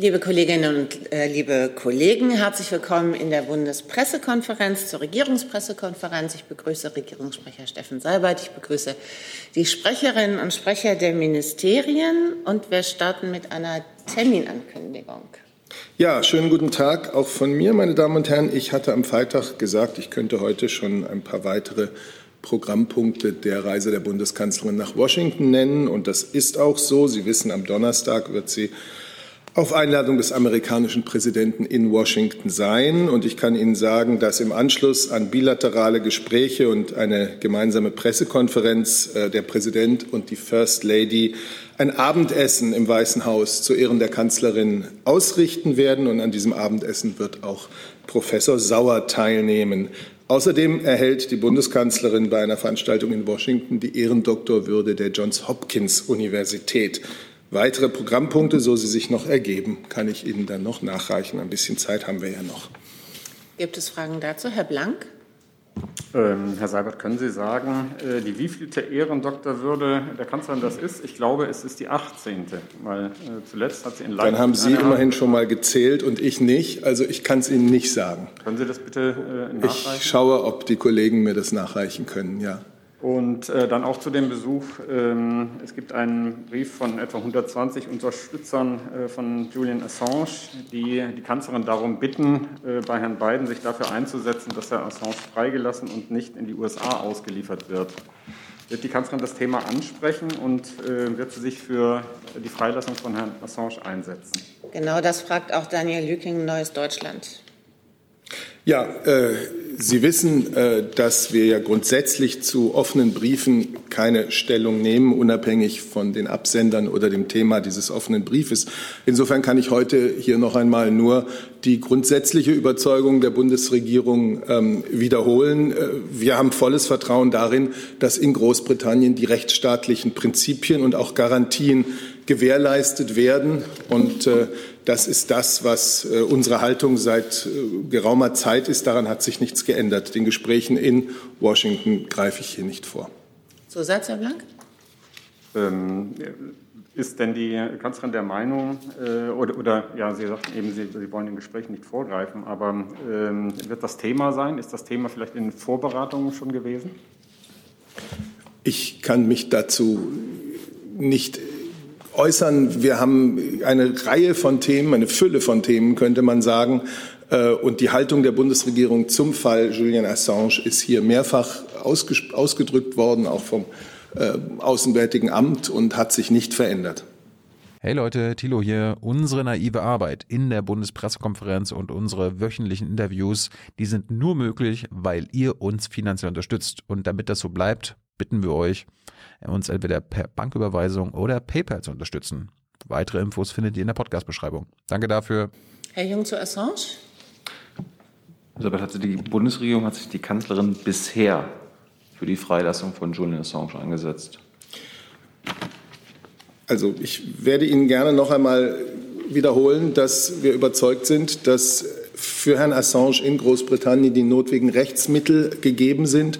Liebe Kolleginnen und äh, liebe Kollegen, herzlich willkommen in der Bundespressekonferenz zur Regierungspressekonferenz. Ich begrüße Regierungssprecher Steffen Seibert, ich begrüße die Sprecherinnen und Sprecher der Ministerien und wir starten mit einer Terminankündigung. Ja, schönen guten Tag auch von mir, meine Damen und Herren. Ich hatte am Freitag gesagt, ich könnte heute schon ein paar weitere Programmpunkte der Reise der Bundeskanzlerin nach Washington nennen. Und das ist auch so. Sie wissen, am Donnerstag wird sie auf Einladung des amerikanischen Präsidenten in Washington sein. Und ich kann Ihnen sagen, dass im Anschluss an bilaterale Gespräche und eine gemeinsame Pressekonferenz äh, der Präsident und die First Lady ein Abendessen im Weißen Haus zu Ehren der Kanzlerin ausrichten werden. Und an diesem Abendessen wird auch Professor Sauer teilnehmen. Außerdem erhält die Bundeskanzlerin bei einer Veranstaltung in Washington die Ehrendoktorwürde der Johns Hopkins Universität. Weitere Programmpunkte, so sie sich noch ergeben, kann ich Ihnen dann noch nachreichen. Ein bisschen Zeit haben wir ja noch. Gibt es Fragen dazu? Herr Blank? Ähm, Herr Seibert, können Sie sagen, äh, die wievielte Ehrendoktorwürde der Kanzlerin das ist? Ich glaube, es ist die 18. Weil äh, zuletzt hat sie in Leipzig. Dann haben Sie immerhin schon mal gezählt und ich nicht. Also ich kann es Ihnen nicht sagen. Können Sie das bitte äh, nachreichen? Ich schaue, ob die Kollegen mir das nachreichen können, ja. Und äh, dann auch zu dem Besuch. Ähm, es gibt einen Brief von etwa 120 Unterstützern äh, von Julian Assange, die die Kanzlerin darum bitten, äh, bei Herrn Biden sich dafür einzusetzen, dass Herr Assange freigelassen und nicht in die USA ausgeliefert wird. Wird die Kanzlerin das Thema ansprechen und äh, wird sie sich für die Freilassung von Herrn Assange einsetzen? Genau das fragt auch Daniel Lüking, Neues Deutschland. Ja, äh, Sie wissen, äh, dass wir ja grundsätzlich zu offenen Briefen keine Stellung nehmen, unabhängig von den Absendern oder dem Thema dieses offenen Briefes. Insofern kann ich heute hier noch einmal nur die grundsätzliche Überzeugung der Bundesregierung ähm, wiederholen. Äh, wir haben volles Vertrauen darin, dass in Großbritannien die rechtsstaatlichen Prinzipien und auch Garantien gewährleistet werden. Und äh, das ist das, was äh, unsere Haltung seit äh, geraumer Zeit ist. Daran hat sich nichts geändert. Den Gesprächen in Washington greife ich hier nicht vor. Zusatz, Herr Blank? Ähm, ist denn die Kanzlerin der Meinung, äh, oder, oder, ja, Sie sagten eben, Sie, Sie wollen den Gesprächen nicht vorgreifen, aber ähm, wird das Thema sein? Ist das Thema vielleicht in Vorbereitungen schon gewesen? Ich kann mich dazu nicht äußern. Wir haben eine Reihe von Themen, eine Fülle von Themen, könnte man sagen. Äh, und die Haltung der Bundesregierung zum Fall Julian Assange ist hier mehrfach ausgedrückt worden, auch vom äh, Außenwärtigen Amt und hat sich nicht verändert. Hey Leute, Thilo hier. Unsere naive Arbeit in der Bundespressekonferenz und unsere wöchentlichen Interviews, die sind nur möglich, weil ihr uns finanziell unterstützt. Und damit das so bleibt, bitten wir euch, uns entweder per Banküberweisung oder PayPal zu unterstützen. Weitere Infos findet ihr in der Podcast-Beschreibung. Danke dafür. Herr Jung zu Assange. Elisabeth, hat die Bundesregierung hat sich die Kanzlerin bisher für die Freilassung von Julian Assange eingesetzt? Also ich werde Ihnen gerne noch einmal wiederholen, dass wir überzeugt sind, dass für Herrn Assange in Großbritannien die notwendigen Rechtsmittel gegeben sind,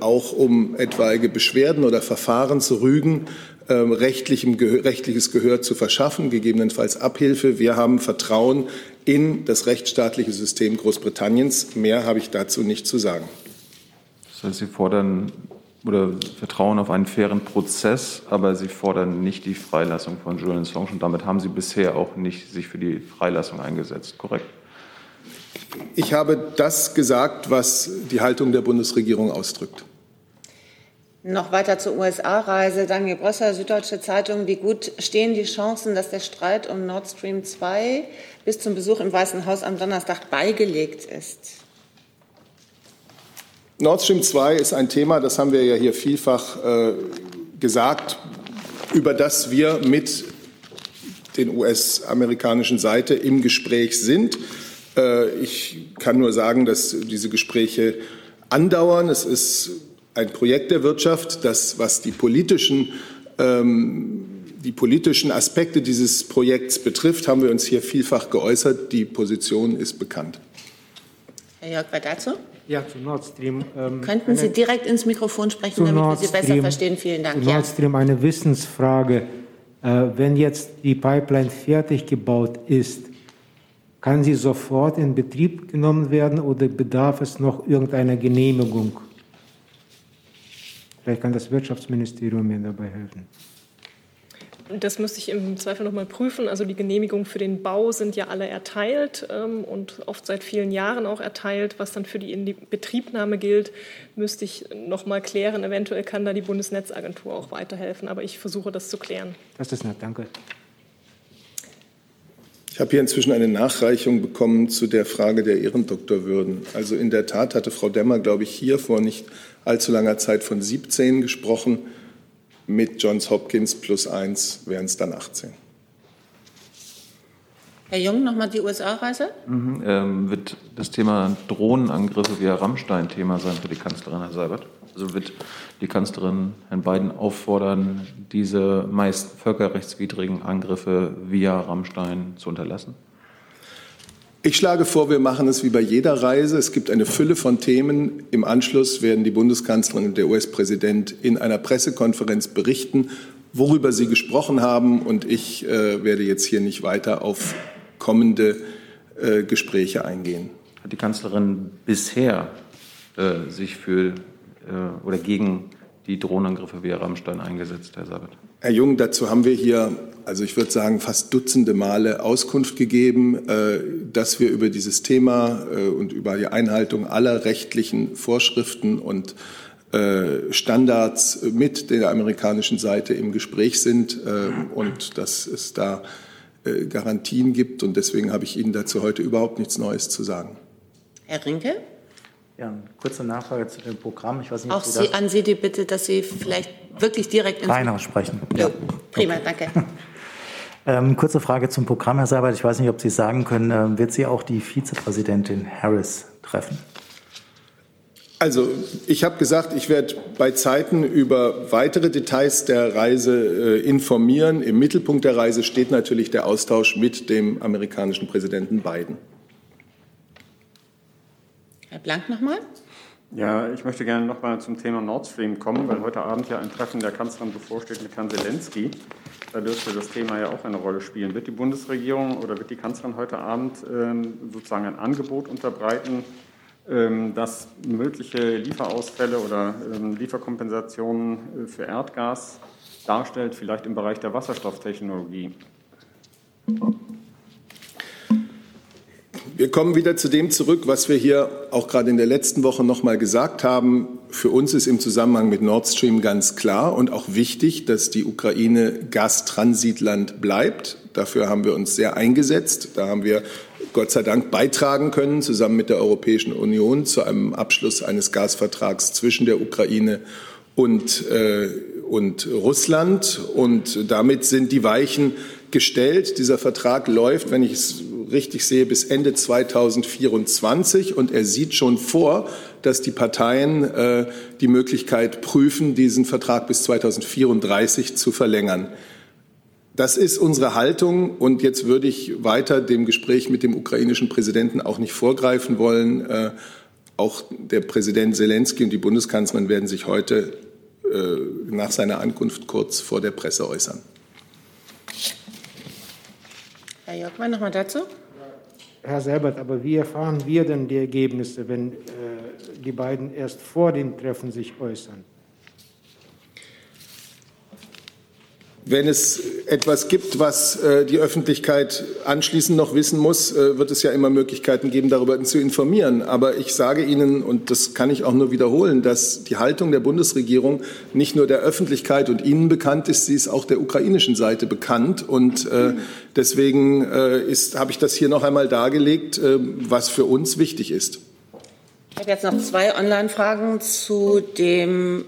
auch um etwaige Beschwerden oder Verfahren zu rügen, ähm, rechtlichem, rechtliches Gehör zu verschaffen, gegebenenfalls Abhilfe. Wir haben Vertrauen in das rechtsstaatliche System Großbritanniens. Mehr habe ich dazu nicht zu sagen. Das heißt, Sie fordern oder vertrauen auf einen fairen Prozess, aber Sie fordern nicht die Freilassung von Julian Assange und damit haben Sie bisher auch nicht sich für die Freilassung eingesetzt, korrekt? Ich habe das gesagt, was die Haltung der Bundesregierung ausdrückt. Noch weiter zur USA-Reise. Daniel Brösser, Süddeutsche Zeitung. Wie gut stehen die Chancen, dass der Streit um Nord Stream 2 bis zum Besuch im Weißen Haus am Donnerstag beigelegt ist? Nord Stream 2 ist ein Thema, das haben wir ja hier vielfach äh, gesagt, über das wir mit den US-amerikanischen Seite im Gespräch sind. Äh, ich kann nur sagen, dass diese Gespräche andauern. Es ist ein Projekt der Wirtschaft, das, was die politischen, ähm, die politischen Aspekte dieses Projekts betrifft, haben wir uns hier vielfach geäußert. Die Position ist bekannt. Herr Jörg, was dazu? Ja, zu Nord Stream. Ähm, Könnten Sie direkt ins Mikrofon sprechen, damit Nord wir Sie besser verstehen? Vielen Dank. Zu Nord Stream eine Wissensfrage. Äh, wenn jetzt die Pipeline fertig gebaut ist, kann sie sofort in Betrieb genommen werden oder bedarf es noch irgendeiner Genehmigung? Vielleicht kann das Wirtschaftsministerium mir dabei helfen. Das müsste ich im Zweifel noch mal prüfen. Also die Genehmigungen für den Bau sind ja alle erteilt ähm, und oft seit vielen Jahren auch erteilt. Was dann für die Betriebnahme gilt, müsste ich noch mal klären. Eventuell kann da die Bundesnetzagentur auch weiterhelfen. Aber ich versuche das zu klären. Das ist nett, danke. Ich habe hier inzwischen eine Nachreichung bekommen zu der Frage der Ehrendoktorwürden. Also in der Tat hatte Frau Demmer, glaube ich, hier vor nicht allzu langer Zeit von 17 gesprochen. Mit Johns Hopkins plus 1 wären es dann 18. Herr Jung, nochmal die USA-Reise? Mhm, ähm, wird das Thema Drohnenangriffe via Rammstein Thema sein für die Kanzlerin, Herr Seibert? Also wird die Kanzlerin Herrn Biden auffordern, diese meist völkerrechtswidrigen Angriffe via Rammstein zu unterlassen? Ich schlage vor, wir machen es wie bei jeder Reise. Es gibt eine Fülle von Themen. Im Anschluss werden die Bundeskanzlerin und der US-Präsident in einer Pressekonferenz berichten, worüber sie gesprochen haben. Und ich äh, werde jetzt hier nicht weiter auf kommende äh, Gespräche eingehen. Hat die Kanzlerin bisher äh, sich für äh, oder gegen die Drohnenangriffe via Rammstein eingesetzt, Herr Sabat? Herr Jung, dazu haben wir hier, also ich würde sagen, fast Dutzende Male Auskunft gegeben, äh, dass wir über dieses Thema äh, und über die Einhaltung aller rechtlichen Vorschriften und äh, Standards mit der amerikanischen Seite im Gespräch sind und dass es da Garantien gibt. Und deswegen habe ich Ihnen dazu heute überhaupt nichts Neues zu sagen. Herr Rinke? Ja, eine kurze Nachfrage zu dem Programm. Ich weiß nicht, Auch Sie, an Sie die Bitte, dass Sie vielleicht wirklich direkt ins Keiner sprechen. Ja. Prima, danke. ähm, kurze Frage zum Programm, Herr Seibert. Ich weiß nicht, ob Sie sagen können, äh, wird Sie auch die Vizepräsidentin Harris treffen? Also, ich habe gesagt, ich werde bei Zeiten über weitere Details der Reise äh, informieren. Im Mittelpunkt der Reise steht natürlich der Austausch mit dem amerikanischen Präsidenten Biden. Herr Blank nochmal. Ja, ich möchte gerne noch mal zum Thema Nord Stream kommen, weil heute Abend ja ein Treffen der Kanzlerin bevorsteht mit Herrn Zelensky. Da dürfte das Thema ja auch eine Rolle spielen. Wird die Bundesregierung oder wird die Kanzlerin heute Abend ähm, sozusagen ein Angebot unterbreiten, ähm, das mögliche Lieferausfälle oder ähm, Lieferkompensationen äh, für Erdgas darstellt, vielleicht im Bereich der Wasserstofftechnologie? Wir kommen wieder zu dem zurück, was wir hier auch gerade in der letzten Woche noch mal gesagt haben. Für uns ist im Zusammenhang mit Nord Stream ganz klar und auch wichtig, dass die Ukraine Gastransitland bleibt. Dafür haben wir uns sehr eingesetzt. Da haben wir Gott sei Dank beitragen können, zusammen mit der Europäischen Union, zu einem Abschluss eines Gasvertrags zwischen der Ukraine und, äh, und Russland. Und damit sind die Weichen gestellt. Dieser Vertrag läuft, wenn ich es richtig sehe, bis Ende 2024. Und er sieht schon vor, dass die Parteien äh, die Möglichkeit prüfen, diesen Vertrag bis 2034 zu verlängern. Das ist unsere Haltung. Und jetzt würde ich weiter dem Gespräch mit dem ukrainischen Präsidenten auch nicht vorgreifen wollen. Äh, auch der Präsident Zelensky und die Bundeskanzlerin werden sich heute äh, nach seiner Ankunft kurz vor der Presse äußern. Herr Jörgmann, noch mal dazu. Herr Seibert, aber wie erfahren wir denn die Ergebnisse, wenn äh, die beiden erst vor dem Treffen sich äußern? Wenn es etwas gibt, was äh, die Öffentlichkeit anschließend noch wissen muss, äh, wird es ja immer Möglichkeiten geben, darüber zu informieren. Aber ich sage Ihnen, und das kann ich auch nur wiederholen, dass die Haltung der Bundesregierung nicht nur der Öffentlichkeit und Ihnen bekannt ist, sie ist auch der ukrainischen Seite bekannt. Und äh, deswegen ist, habe ich das hier noch einmal dargelegt, was für uns wichtig ist. Ich habe jetzt noch zwei Online-Fragen zu dem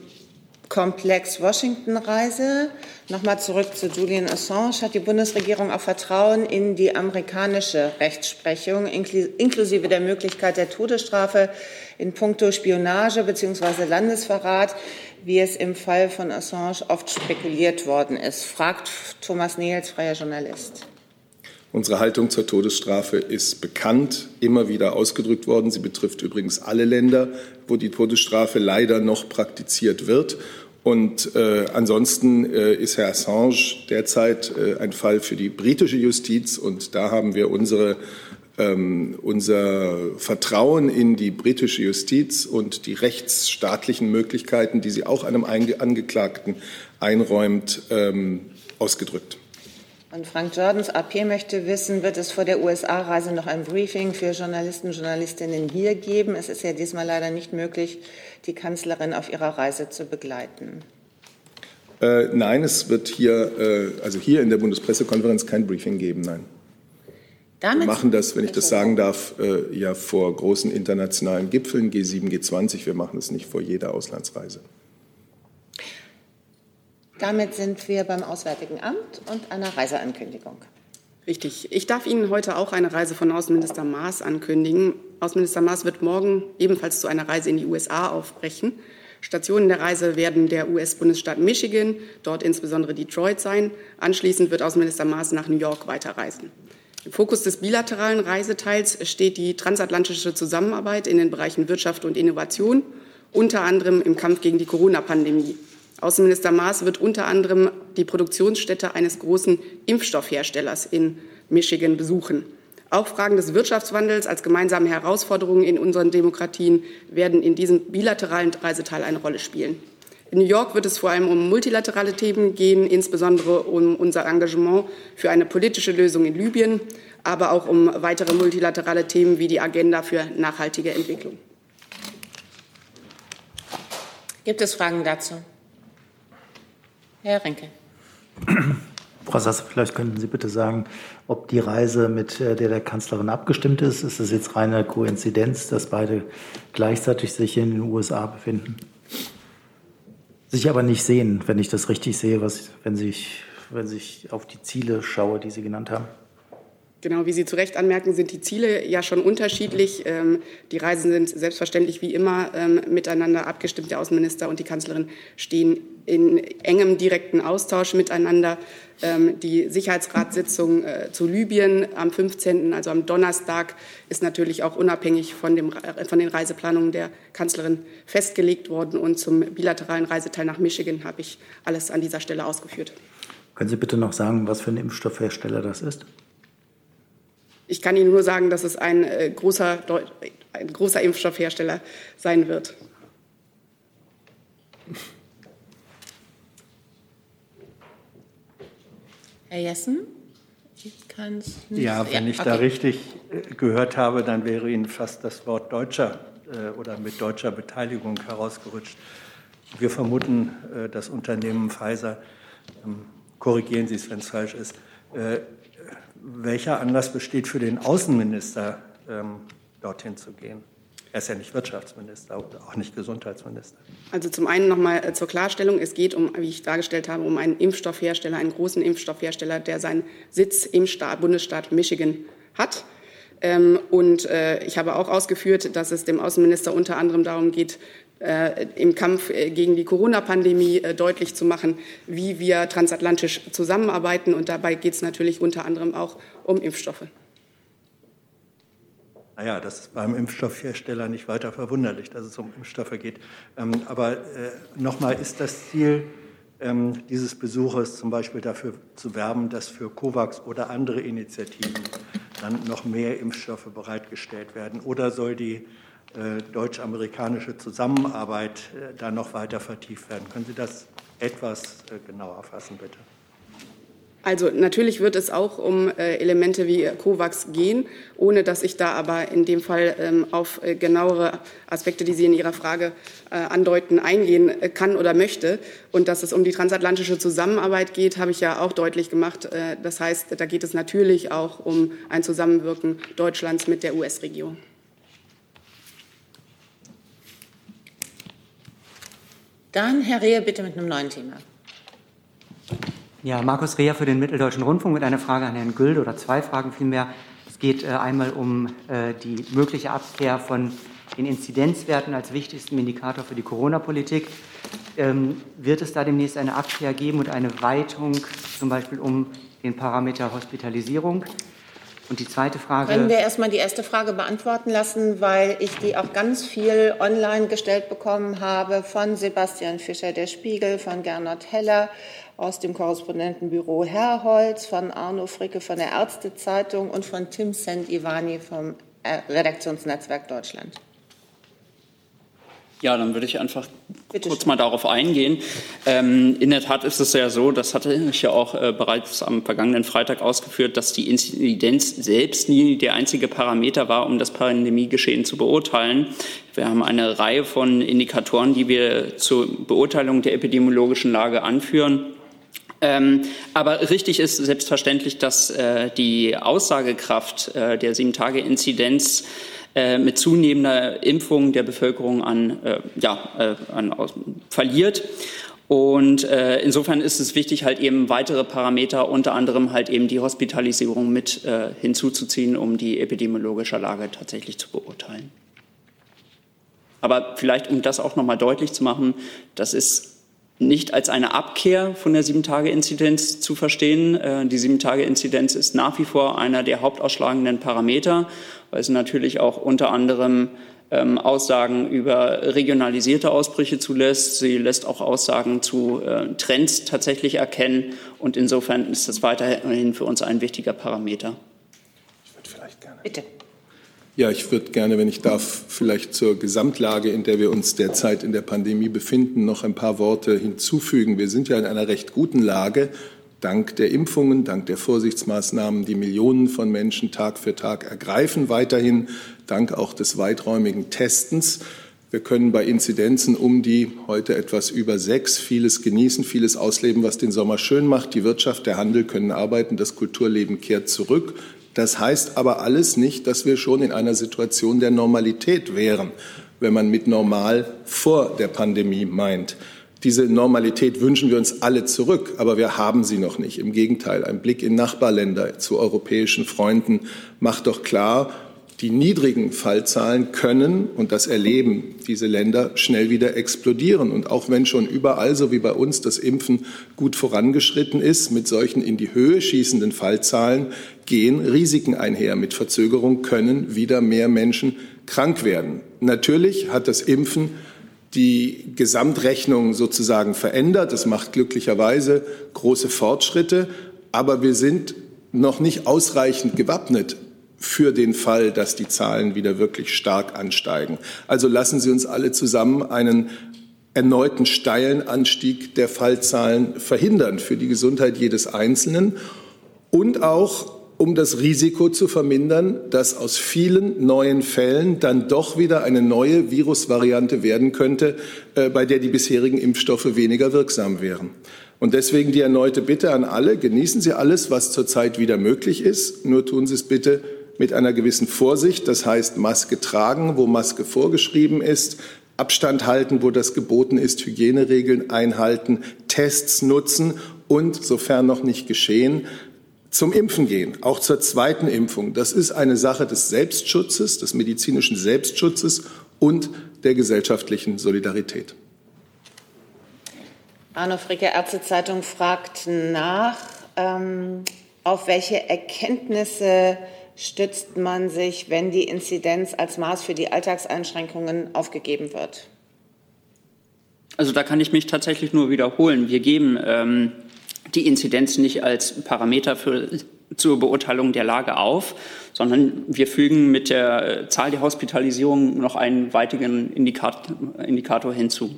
Komplex Washington-Reise. Nochmal zurück zu Julian Assange. Hat die Bundesregierung auch Vertrauen in die amerikanische Rechtsprechung, inklusive der Möglichkeit der Todesstrafe in puncto Spionage bzw. Landesverrat, wie es im Fall von Assange oft spekuliert worden ist? Fragt Thomas Nehls, freier Journalist. Unsere Haltung zur Todesstrafe ist bekannt, immer wieder ausgedrückt worden. Sie betrifft übrigens alle Länder, wo die Todesstrafe leider noch praktiziert wird. Und äh, ansonsten äh, ist Herr Assange derzeit äh, ein Fall für die britische Justiz und da haben wir unsere, ähm, unser Vertrauen in die britische Justiz und die rechtsstaatlichen Möglichkeiten, die sie auch einem Angeklagten einräumt, ähm, ausgedrückt. Und Frank Jordans AP möchte wissen, wird es vor der USA-Reise noch ein Briefing für Journalisten und Journalistinnen hier geben? Es ist ja diesmal leider nicht möglich, die Kanzlerin auf ihrer Reise zu begleiten. Äh, nein, es wird hier, äh, also hier in der Bundespressekonferenz kein Briefing geben, nein. Damit wir machen das, wenn ich das sagen darf, äh, ja vor großen internationalen Gipfeln, G7, G20. Wir machen es nicht vor jeder Auslandsreise. Damit sind wir beim Auswärtigen Amt und einer Reiseankündigung. Richtig. Ich darf Ihnen heute auch eine Reise von Außenminister Maas ankündigen. Außenminister Maas wird morgen ebenfalls zu einer Reise in die USA aufbrechen. Stationen der Reise werden der US-Bundesstaat Michigan, dort insbesondere Detroit sein. Anschließend wird Außenminister Maas nach New York weiterreisen. Im Fokus des bilateralen Reiseteils steht die transatlantische Zusammenarbeit in den Bereichen Wirtschaft und Innovation, unter anderem im Kampf gegen die Corona-Pandemie. Außenminister Maas wird unter anderem die Produktionsstätte eines großen Impfstoffherstellers in Michigan besuchen. Auch Fragen des Wirtschaftswandels als gemeinsame Herausforderungen in unseren Demokratien werden in diesem bilateralen Reiseteil eine Rolle spielen. In New York wird es vor allem um multilaterale Themen gehen, insbesondere um unser Engagement für eine politische Lösung in Libyen, aber auch um weitere multilaterale Themen wie die Agenda für nachhaltige Entwicklung. Gibt es Fragen dazu? Herr Renke. Frau Sasse, vielleicht könnten Sie bitte sagen, ob die Reise mit der der Kanzlerin abgestimmt ist. Ist es jetzt reine Koinzidenz, dass beide gleichzeitig sich in den USA befinden? Sich aber nicht sehen, wenn ich das richtig sehe, was, wenn, sich, wenn ich auf die Ziele schaue, die Sie genannt haben. Genau, wie Sie zu Recht anmerken, sind die Ziele ja schon unterschiedlich. Ähm, die Reisen sind selbstverständlich wie immer ähm, miteinander abgestimmt. Der Außenminister und die Kanzlerin stehen in engem direkten Austausch miteinander. Ähm, die Sicherheitsratssitzung äh, zu Libyen am 15., also am Donnerstag, ist natürlich auch unabhängig von, dem, von den Reiseplanungen der Kanzlerin festgelegt worden. Und zum bilateralen Reiseteil nach Michigan habe ich alles an dieser Stelle ausgeführt. Können Sie bitte noch sagen, was für ein Impfstoffhersteller das ist? Ich kann Ihnen nur sagen, dass es ein, äh, großer, ein großer Impfstoffhersteller sein wird. Herr Jessen? Ja, wenn ich okay. da richtig äh, gehört habe, dann wäre Ihnen fast das Wort deutscher äh, oder mit deutscher Beteiligung herausgerutscht. Wir vermuten, das Unternehmen Pfizer, ähm, korrigieren Sie es, wenn es falsch ist, welcher Anlass besteht für den Außenminister, ähm, dorthin zu gehen? Er ist ja nicht Wirtschaftsminister und auch nicht Gesundheitsminister. Also zum einen nochmal äh, zur Klarstellung. Es geht um, wie ich dargestellt habe, um einen Impfstoffhersteller, einen großen Impfstoffhersteller, der seinen Sitz im Staat, Bundesstaat Michigan hat. Ähm, und äh, ich habe auch ausgeführt, dass es dem Außenminister unter anderem darum geht, äh, im Kampf gegen die Corona-Pandemie deutlich zu machen, wie wir transatlantisch zusammenarbeiten. Und dabei geht es natürlich unter anderem auch um Impfstoffe. Naja, das ist beim Impfstoffhersteller nicht weiter verwunderlich, dass es um Impfstoffe geht. Ähm, aber nochmal, ist das Ziel ähm, dieses Besuches zum Beispiel dafür zu werben, dass für COVAX oder andere Initiativen dann noch mehr Impfstoffe bereitgestellt werden? Oder soll die äh, deutsch-amerikanische Zusammenarbeit äh, da noch weiter vertieft werden. Können Sie das etwas äh, genauer fassen, bitte? Also natürlich wird es auch um Elemente wie COVAX gehen, ohne dass ich da aber in dem Fall ähm, auf genauere Aspekte, die Sie in Ihrer Frage andeuten, eingehen kann oder möchte. Und dass es um die transatlantische Zusammenarbeit geht, habe ich ja auch deutlich gemacht. Das heißt, da geht es natürlich auch um ein Zusammenwirken Deutschlands mit der US-Regierung. Dann Herr Rehe bitte mit einem neuen Thema. Ja, Markus Reher für den Mitteldeutschen Rundfunk mit einer Frage an Herrn Güld oder zwei Fragen vielmehr. Es geht äh, einmal um äh, die mögliche Abkehr von den Inzidenzwerten als wichtigsten Indikator für die Corona-Politik. Ähm, wird es da demnächst eine Abkehr geben und eine Weitung zum Beispiel um den Parameter Hospitalisierung? Und die zweite Frage. Können wir erstmal die erste Frage beantworten lassen, weil ich die auch ganz viel online gestellt bekommen habe von Sebastian Fischer, der Spiegel, von Gernot Heller aus dem Korrespondentenbüro Herrholz, von Arno Fricke von der Ärztezeitung und von Tim Sent-Ivani vom äh, Redaktionsnetzwerk Deutschland. Ja, dann würde ich einfach Bitte kurz schön. mal darauf eingehen. Ähm, in der Tat ist es ja so, das hatte ich ja auch äh, bereits am vergangenen Freitag ausgeführt, dass die Inzidenz selbst nie der einzige Parameter war, um das Pandemiegeschehen zu beurteilen. Wir haben eine Reihe von Indikatoren, die wir zur Beurteilung der epidemiologischen Lage anführen. Ähm, aber richtig ist selbstverständlich, dass äh, die Aussagekraft äh, der Sieben-Tage-Inzidenz äh, mit zunehmender Impfung der Bevölkerung an, äh, ja, äh, an aus, verliert. Und äh, insofern ist es wichtig, halt eben weitere Parameter, unter anderem halt eben die Hospitalisierung mit äh, hinzuzuziehen, um die epidemiologische Lage tatsächlich zu beurteilen. Aber vielleicht, um das auch nochmal deutlich zu machen, das ist nicht als eine Abkehr von der Sieben-Tage-Inzidenz zu verstehen. Äh, die Sieben-Tage-Inzidenz ist nach wie vor einer der hauptausschlagenden Parameter, weil es natürlich auch unter anderem ähm, Aussagen über regionalisierte Ausbrüche zulässt. Sie lässt auch Aussagen zu äh, Trends tatsächlich erkennen. Und insofern ist das weiterhin für uns ein wichtiger Parameter. Ich würde vielleicht gerne. Bitte. Ja, ich würde gerne, wenn ich darf, vielleicht zur Gesamtlage, in der wir uns derzeit in der Pandemie befinden, noch ein paar Worte hinzufügen. Wir sind ja in einer recht guten Lage, dank der Impfungen, dank der Vorsichtsmaßnahmen, die Millionen von Menschen Tag für Tag ergreifen, weiterhin dank auch des weiträumigen Testens. Wir können bei Inzidenzen um die heute etwas über sechs vieles genießen, vieles ausleben, was den Sommer schön macht. Die Wirtschaft, der Handel können arbeiten, das Kulturleben kehrt zurück. Das heißt aber alles nicht, dass wir schon in einer Situation der Normalität wären, wenn man mit normal vor der Pandemie meint. Diese Normalität wünschen wir uns alle zurück, aber wir haben sie noch nicht. Im Gegenteil, ein Blick in Nachbarländer zu europäischen Freunden macht doch klar, die niedrigen Fallzahlen können, und das erleben diese Länder, schnell wieder explodieren. Und auch wenn schon überall, so wie bei uns, das Impfen gut vorangeschritten ist, mit solchen in die Höhe schießenden Fallzahlen gehen Risiken einher. Mit Verzögerung können wieder mehr Menschen krank werden. Natürlich hat das Impfen die Gesamtrechnung sozusagen verändert. Es macht glücklicherweise große Fortschritte, aber wir sind noch nicht ausreichend gewappnet für den Fall, dass die Zahlen wieder wirklich stark ansteigen. Also lassen Sie uns alle zusammen einen erneuten steilen Anstieg der Fallzahlen verhindern für die Gesundheit jedes Einzelnen und auch um das Risiko zu vermindern, dass aus vielen neuen Fällen dann doch wieder eine neue Virusvariante werden könnte, äh, bei der die bisherigen Impfstoffe weniger wirksam wären. Und deswegen die erneute Bitte an alle, genießen Sie alles, was zurzeit wieder möglich ist, nur tun Sie es bitte mit einer gewissen Vorsicht, das heißt Maske tragen, wo Maske vorgeschrieben ist, Abstand halten, wo das geboten ist, Hygieneregeln einhalten, Tests nutzen und, sofern noch nicht geschehen, zum Impfen gehen, auch zur zweiten Impfung. Das ist eine Sache des Selbstschutzes, des medizinischen Selbstschutzes und der gesellschaftlichen Solidarität. Arno Fricke, Ärztezeitung, fragt nach, ähm, auf welche Erkenntnisse stützt man sich, wenn die Inzidenz als Maß für die Alltagseinschränkungen aufgegeben wird? Also da kann ich mich tatsächlich nur wiederholen. Wir geben ähm, die Inzidenz nicht als Parameter für, zur Beurteilung der Lage auf, sondern wir fügen mit der Zahl der Hospitalisierungen noch einen weiteren Indikator, Indikator hinzu.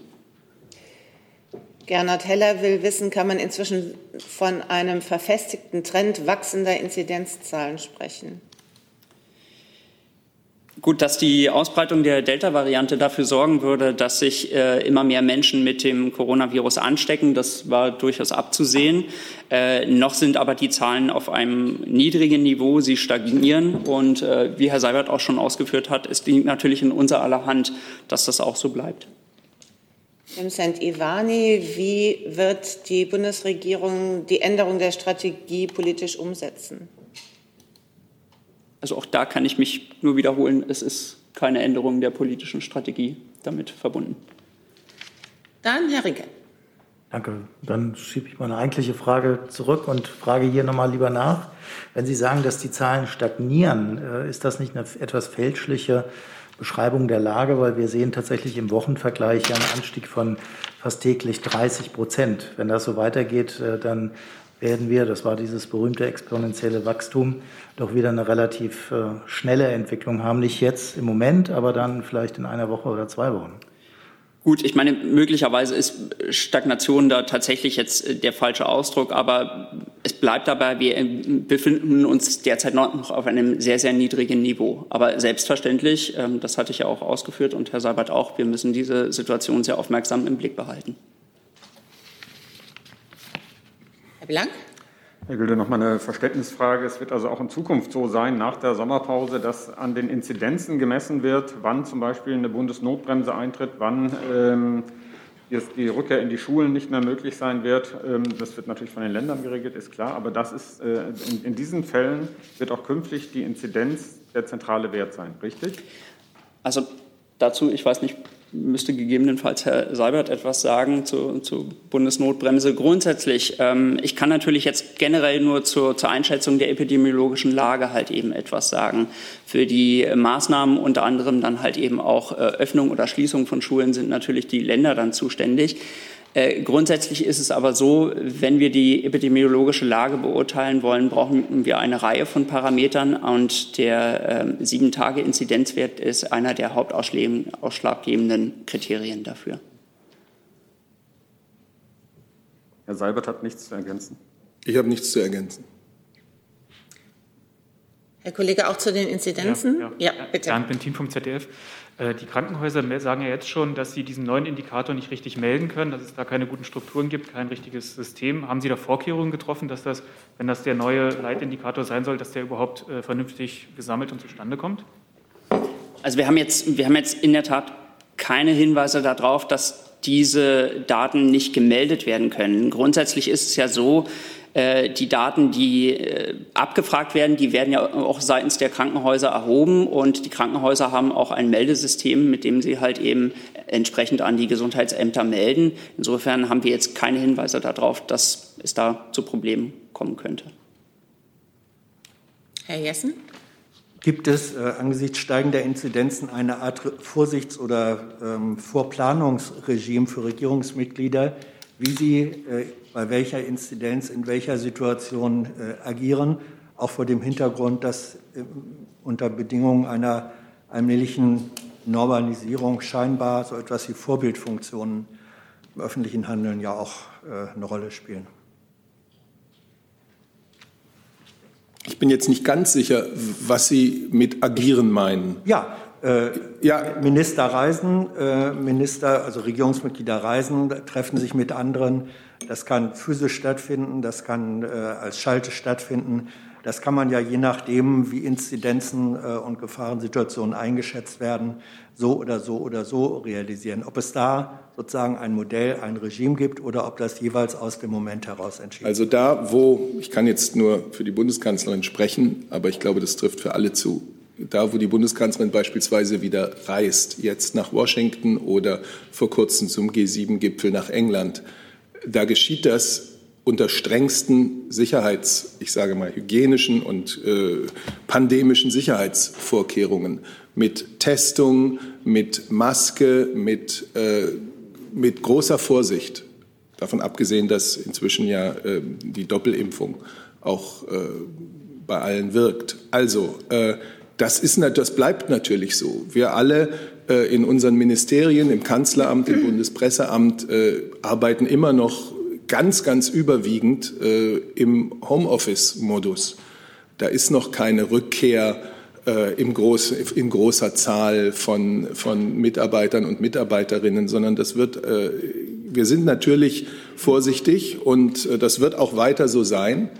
Gernot Heller will wissen, kann man inzwischen von einem verfestigten Trend wachsender Inzidenzzahlen sprechen? Gut, dass die Ausbreitung der Delta-Variante dafür sorgen würde, dass sich äh, immer mehr Menschen mit dem Coronavirus anstecken, das war durchaus abzusehen. Äh, noch sind aber die Zahlen auf einem niedrigen Niveau, sie stagnieren. Und äh, wie Herr Seibert auch schon ausgeführt hat, es liegt natürlich in unser aller Hand, dass das auch so bleibt. Vincent Ivani, wie wird die Bundesregierung die Änderung der Strategie politisch umsetzen? Also auch da kann ich mich nur wiederholen, es ist keine Änderung der politischen Strategie damit verbunden. Dann Herr Rinke. Danke. Dann schiebe ich meine eigentliche Frage zurück und frage hier nochmal lieber nach. Wenn Sie sagen, dass die Zahlen stagnieren, äh, ist das nicht eine etwas fälschliche Beschreibung der Lage? Weil wir sehen tatsächlich im Wochenvergleich ja einen Anstieg von fast täglich 30 Prozent. Wenn das so weitergeht, äh, dann werden wir, das war dieses berühmte exponentielle Wachstum, doch wieder eine relativ äh, schnelle Entwicklung haben. Nicht jetzt im Moment, aber dann vielleicht in einer Woche oder zwei Wochen. Gut, ich meine, möglicherweise ist Stagnation da tatsächlich jetzt äh, der falsche Ausdruck, aber es bleibt dabei, wir äh, befinden uns derzeit noch auf einem sehr, sehr niedrigen Niveau. Aber selbstverständlich, ähm, das hatte ich ja auch ausgeführt und Herr Seibert auch, wir müssen diese Situation sehr aufmerksam im Blick behalten. Herr Blank? Herr Gülde, noch mal eine Verständnisfrage. Es wird also auch in Zukunft so sein, nach der Sommerpause, dass an den Inzidenzen gemessen wird, wann zum Beispiel eine Bundesnotbremse eintritt, wann ähm, die Rückkehr in die Schulen nicht mehr möglich sein wird. Ähm, das wird natürlich von den Ländern geregelt, ist klar. Aber das ist, äh, in, in diesen Fällen wird auch künftig die Inzidenz der zentrale Wert sein, richtig? Also dazu, ich weiß nicht, müsste gegebenenfalls Herr Seibert etwas sagen zur, zur Bundesnotbremse. Grundsätzlich, ähm, ich kann natürlich jetzt generell nur zur, zur Einschätzung der epidemiologischen Lage halt eben etwas sagen. Für die Maßnahmen unter anderem dann halt eben auch äh, Öffnung oder Schließung von Schulen sind natürlich die Länder dann zuständig. Äh, grundsätzlich ist es aber so, wenn wir die epidemiologische Lage beurteilen wollen, brauchen wir eine Reihe von Parametern und der äh, Sieben-Tage-Inzidenzwert ist einer der hauptausschlaggebenden Kriterien dafür. Herr Seibert hat nichts zu ergänzen. Ich habe nichts zu ergänzen. Herr Kollege, auch zu den Inzidenzen? Ja, ja. ja bitte. Bernd Bentin vom ZDF. Äh, die Krankenhäuser sagen ja jetzt schon, dass sie diesen neuen Indikator nicht richtig melden können, dass es da keine guten Strukturen gibt, kein richtiges System. Haben Sie da Vorkehrungen getroffen, dass das, wenn das der neue Leitindikator sein soll, dass der überhaupt äh, vernünftig gesammelt und zustande kommt? Also wir haben jetzt, wir haben jetzt in der Tat keine Hinweise darauf, dass diese Daten nicht gemeldet werden können. Grundsätzlich ist es ja so, die Daten, die äh, abgefragt werden, die werden ja auch seitens der Krankenhäuser erhoben und die Krankenhäuser haben auch ein Meldesystem, mit dem sie halt eben entsprechend an die Gesundheitsämter melden. Insofern haben wir jetzt keine Hinweise darauf, dass es da zu Problemen kommen könnte. Herr Jessen? Gibt es äh, angesichts steigender Inzidenzen eine Art Vorsichts- oder ähm, Vorplanungsregime für Regierungsmitglieder, wie sie äh, bei welcher Inzidenz, in welcher Situation äh, agieren, auch vor dem Hintergrund, dass äh, unter Bedingungen einer allmählichen Normalisierung scheinbar so etwas wie Vorbildfunktionen im öffentlichen Handeln ja auch äh, eine Rolle spielen. Ich bin jetzt nicht ganz sicher, was Sie mit agieren meinen. Ja, äh, ja. Minister reisen, äh, Minister, also Regierungsmitglieder reisen, treffen sich mit anderen das kann physisch stattfinden, das kann äh, als Schalte stattfinden. Das kann man ja je nachdem, wie Inzidenzen äh, und Gefahrensituationen eingeschätzt werden, so oder so oder so realisieren. Ob es da sozusagen ein Modell, ein Regime gibt oder ob das jeweils aus dem Moment heraus entschieden Also da, wo, ich kann jetzt nur für die Bundeskanzlerin sprechen, aber ich glaube, das trifft für alle zu. Da, wo die Bundeskanzlerin beispielsweise wieder reist, jetzt nach Washington oder vor kurzem zum G7-Gipfel nach England, da geschieht das unter strengsten Sicherheits, ich sage mal hygienischen und äh, pandemischen Sicherheitsvorkehrungen mit Testung, mit Maske, mit, äh, mit großer Vorsicht. Davon abgesehen, dass inzwischen ja äh, die Doppelimpfung auch äh, bei allen wirkt. Also äh, das, ist, das bleibt natürlich so. Wir alle in unseren Ministerien, im Kanzleramt, im Bundespresseamt äh, arbeiten immer noch ganz, ganz überwiegend äh, im Homeoffice-Modus. Da ist noch keine Rückkehr in großer Zahl von, von Mitarbeitern und Mitarbeiterinnen, sondern das wird, wir sind natürlich vorsichtig und das wird auch weiter so sein.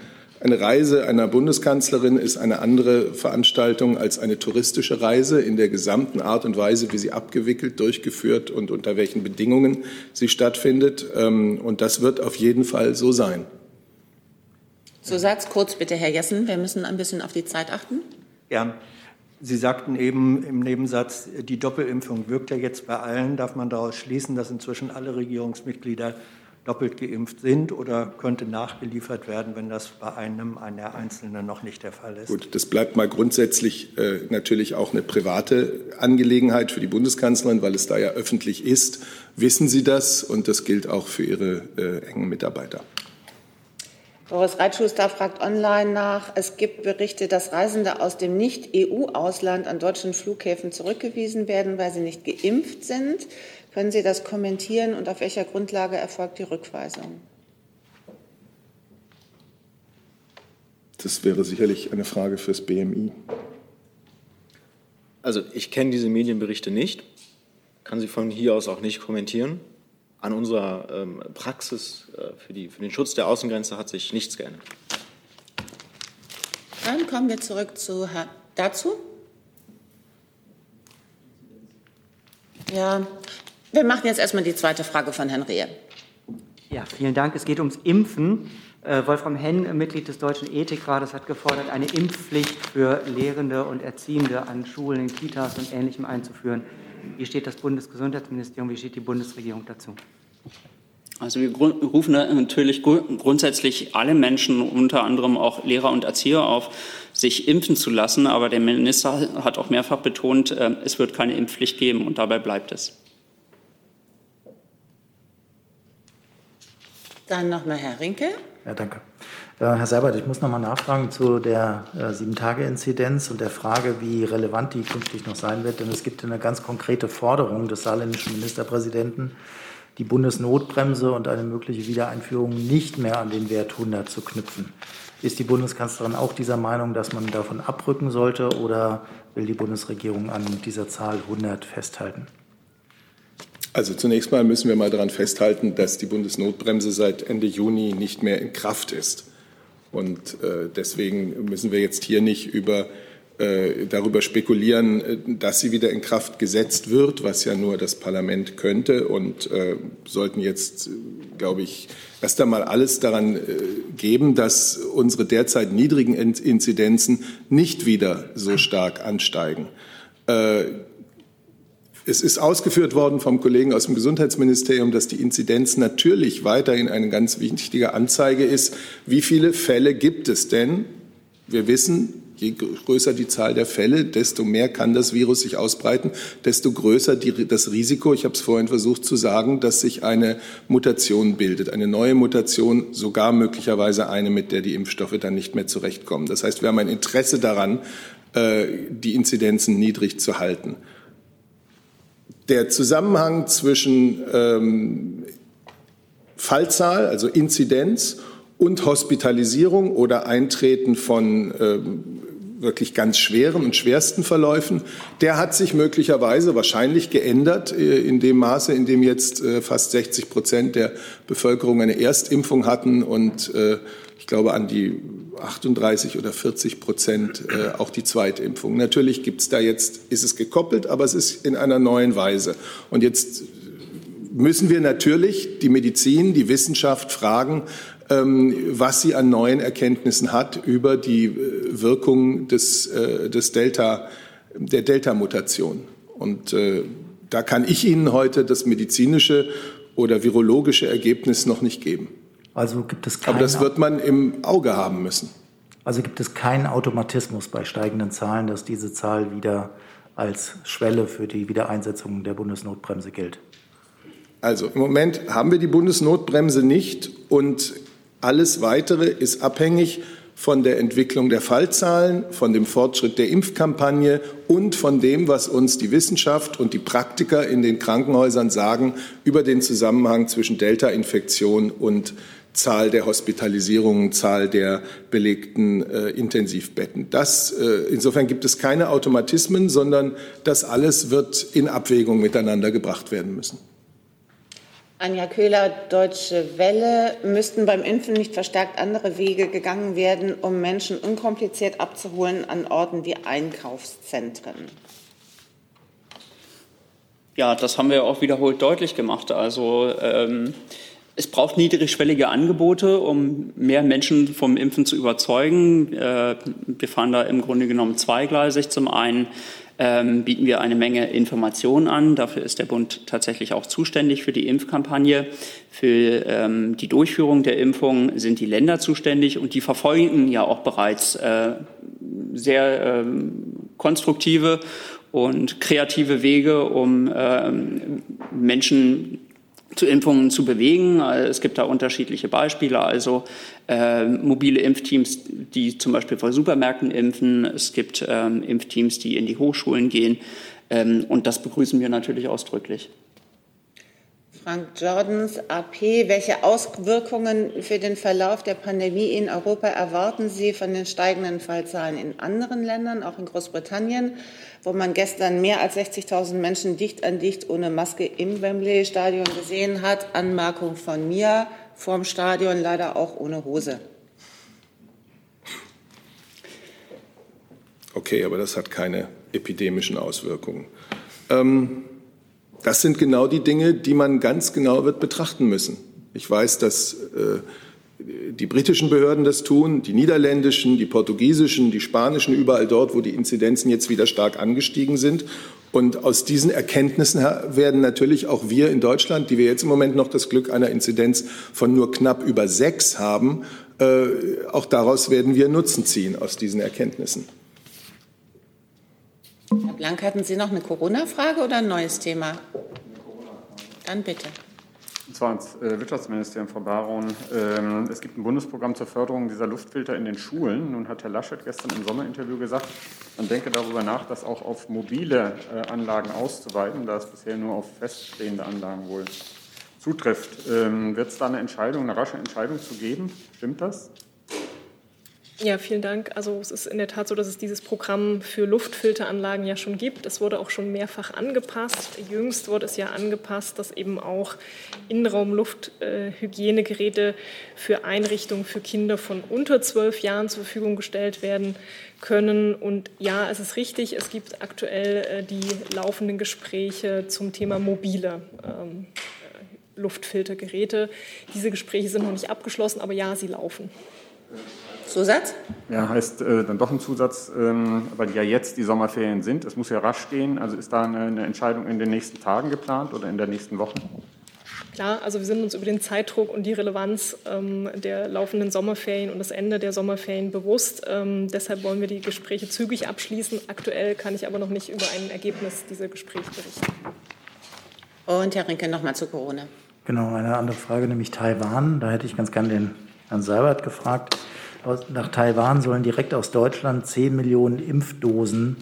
Eine Reise einer Bundeskanzlerin ist eine andere Veranstaltung als eine touristische Reise in der gesamten Art und Weise, wie sie abgewickelt, durchgeführt und unter welchen Bedingungen sie stattfindet. Ähm, und das wird auf jeden Fall so sein. So Satz kurz bitte, Herr Jessen. Wir müssen ein bisschen auf die Zeit achten. Ja. Sie sagten eben im Nebensatz, die Doppelimpfung wirkt ja jetzt bei allen. Darf man daraus schließen, dass inzwischen alle Regierungsmitglieder doppelt geimpft sind oder könnte nachgeliefert werden, wenn das bei einem einer Einzelnen noch nicht der Fall ist? Gut, das bleibt mal grundsätzlich äh, natürlich auch eine private Angelegenheit für die Bundeskanzlerin, weil es da ja öffentlich ist. Wissen Sie das? Und das gilt auch für Ihre äh, engen Mitarbeiter. Boris Reitschuster fragt online nach. Es gibt Berichte, dass Reisende aus dem Nicht-EU-Ausland an deutschen Flughäfen zurückgewiesen werden, weil sie nicht geimpft sind. Können Sie das kommentieren und auf welcher Grundlage erfolgt die Rückweisung? Das wäre sicherlich eine Frage fürs BMI. Also ich kenne diese Medienberichte nicht, kann sie von hier aus auch nicht kommentieren. An unserer ähm, Praxis äh, für, die, für den Schutz der Außengrenze hat sich nichts geändert. Dann kommen wir zurück zu Herrn dazu. Ja, wir machen jetzt erstmal die zweite Frage von Herrn Rehe. Ja, vielen Dank. Es geht ums Impfen. Äh, Wolfram Henn, Mitglied des Deutschen Ethikrates, hat gefordert, eine Impfpflicht für Lehrende und Erziehende an Schulen, Kitas und Ähnlichem einzuführen. Wie steht das Bundesgesundheitsministerium, wie steht die Bundesregierung dazu? Also wir rufen natürlich grundsätzlich alle Menschen, unter anderem auch Lehrer und Erzieher, auf, sich impfen zu lassen. Aber der Minister hat auch mehrfach betont, äh, es wird keine Impfpflicht geben und dabei bleibt es. Dann nochmal Herr Rinke. Ja, danke. Äh, Herr Seibert, ich muss noch mal nachfragen zu der äh, Sieben-Tage-Inzidenz und der Frage, wie relevant die künftig noch sein wird. Denn es gibt eine ganz konkrete Forderung des saarländischen Ministerpräsidenten, die Bundesnotbremse und eine mögliche Wiedereinführung nicht mehr an den Wert 100 zu knüpfen. Ist die Bundeskanzlerin auch dieser Meinung, dass man davon abrücken sollte oder will die Bundesregierung an dieser Zahl 100 festhalten? Also zunächst mal müssen wir mal daran festhalten, dass die Bundesnotbremse seit Ende Juni nicht mehr in Kraft ist. Und äh, deswegen müssen wir jetzt hier nicht über, äh, darüber spekulieren, äh, dass sie wieder in Kraft gesetzt wird, was ja nur das Parlament könnte. Und äh, sollten jetzt, glaube ich, erst einmal alles daran äh, geben, dass unsere derzeit niedrigen Inzidenzen nicht wieder so stark ansteigen. Es ist ausgeführt worden vom Kollegen aus dem Gesundheitsministerium, dass die Inzidenz natürlich weiterhin eine ganz wichtige Anzeige ist. Wie viele Fälle gibt es denn? Wir wissen, je größer die Zahl der Fälle, desto mehr kann das Virus sich ausbreiten, desto größer die, das Risiko, ich habe es vorhin versucht zu sagen, dass sich eine Mutation bildet, eine neue Mutation, sogar möglicherweise eine, mit der die Impfstoffe dann nicht mehr zurechtkommen. Das heißt, wir haben ein Interesse daran, äh, die Inzidenzen niedrig zu halten der Zusammenhang zwischen ähm, Fallzahl, also Inzidenz und Hospitalisierung oder Eintreten von ähm, wirklich ganz schweren und schwersten Verläufen, der hat sich möglicherweise wahrscheinlich geändert äh, in dem Maße, in dem jetzt äh, fast 60 Prozent der Bevölkerung eine Erstimpfung hatten und äh, ich glaube an die 38 oder 40 Prozent äh, auch die Zweitimpfung. Natürlich gibt es da jetzt, ist es gekoppelt, aber es ist in einer neuen Weise. Und jetzt müssen wir natürlich die Medizin, die Wissenschaft fragen, ähm, was sie an neuen Erkenntnissen hat über die äh, Wirkung des, äh, des Delta, der Delta-Mutation. Und äh, da kann ich Ihnen heute das medizinische oder virologische Ergebnis noch nicht geben. Also gibt es Aber das wird man im Auge haben müssen. Also gibt es keinen Automatismus bei steigenden Zahlen, dass diese Zahl wieder als Schwelle für die Wiedereinsetzung der Bundesnotbremse gilt? Also im Moment haben wir die Bundesnotbremse nicht und alles Weitere ist abhängig von der Entwicklung der Fallzahlen, von dem Fortschritt der Impfkampagne und von dem, was uns die Wissenschaft und die Praktiker in den Krankenhäusern sagen über den Zusammenhang zwischen Delta-Infektion und Zahl der Hospitalisierungen, Zahl der belegten äh, Intensivbetten. Das, äh, insofern gibt es keine Automatismen, sondern das alles wird in Abwägung miteinander gebracht werden müssen. Anja Köhler, Deutsche Welle. Müssten beim Impfen nicht verstärkt andere Wege gegangen werden, um Menschen unkompliziert abzuholen an Orten wie Einkaufszentren? Ja, das haben wir auch wiederholt deutlich gemacht. Also ähm, es braucht niedrigschwellige Angebote, um mehr Menschen vom Impfen zu überzeugen. Äh, wir fahren da im Grunde genommen zweigleisig. Zum einen ähm, bieten wir eine Menge Informationen an. Dafür ist der Bund tatsächlich auch zuständig für die Impfkampagne. Für ähm, die Durchführung der Impfung sind die Länder zuständig und die verfolgen ja auch bereits äh, sehr ähm, konstruktive und kreative Wege, um Menschen zu Impfungen zu bewegen. Es gibt da unterschiedliche Beispiele, also äh, mobile Impfteams, die zum Beispiel vor Supermärkten impfen. Es gibt ähm, Impfteams, die in die Hochschulen gehen. Ähm, und das begrüßen wir natürlich ausdrücklich. Frank Jordans, AP, welche Auswirkungen für den Verlauf der Pandemie in Europa erwarten Sie von den steigenden Fallzahlen in anderen Ländern, auch in Großbritannien, wo man gestern mehr als 60.000 Menschen dicht an dicht ohne Maske im Wembley-Stadion gesehen hat? Anmerkung von mir, vorm Stadion leider auch ohne Hose. Okay, aber das hat keine epidemischen Auswirkungen. Ähm, das sind genau die Dinge, die man ganz genau wird betrachten müssen. Ich weiß, dass äh, die britischen Behörden das tun, die niederländischen, die portugiesischen, die spanischen, überall dort, wo die Inzidenzen jetzt wieder stark angestiegen sind. Und aus diesen Erkenntnissen werden natürlich auch wir in Deutschland, die wir jetzt im Moment noch das Glück einer Inzidenz von nur knapp über sechs haben, äh, auch daraus werden wir Nutzen ziehen aus diesen Erkenntnissen. Herr Blank, hatten Sie noch eine Corona-Frage oder ein neues Thema? Dann bitte. Und zwar ans äh, Wirtschaftsministerium, Frau Baron. Ähm, es gibt ein Bundesprogramm zur Förderung dieser Luftfilter in den Schulen. Nun hat Herr Laschet gestern im Sommerinterview gesagt, man denke darüber nach, das auch auf mobile äh, Anlagen auszuweiten, da es bisher nur auf feststehende Anlagen wohl zutrifft. Ähm, Wird es da eine Entscheidung, eine rasche Entscheidung zu geben? Stimmt das? Ja, vielen Dank. Also es ist in der Tat so, dass es dieses Programm für Luftfilteranlagen ja schon gibt. Es wurde auch schon mehrfach angepasst. Jüngst wurde es ja angepasst, dass eben auch Innenraumlufthygienegeräte für Einrichtungen für Kinder von unter zwölf Jahren zur Verfügung gestellt werden können. Und ja, es ist richtig, es gibt aktuell äh, die laufenden Gespräche zum Thema mobile ähm, äh, Luftfiltergeräte. Diese Gespräche sind noch nicht abgeschlossen, aber ja, sie laufen. Zusatz? Ja, heißt äh, dann doch ein Zusatz, ähm, weil ja jetzt die Sommerferien sind. Es muss ja rasch gehen. Also ist da eine, eine, Entscheidung in den nächsten Tagen geplant oder in der nächsten Woche? Klar, also wir sind uns über den Zeitdruck und die Relevanz ähm, der laufenden Sommerferien und das Ende der Sommerferien bewusst. Ähm, deshalb wollen wir die Gespräche zügig abschließen. Aktuell kann ich aber noch nicht über ein Ergebnis dieser Gespräche berichten. Und Herr Rinke, nochmal zu Corona. Genau, eine andere Frage, nämlich Taiwan. Da hätte ich ganz gerne den Herrn Seibert gefragt nach Taiwan sollen direkt aus Deutschland 10 Millionen Impfdosen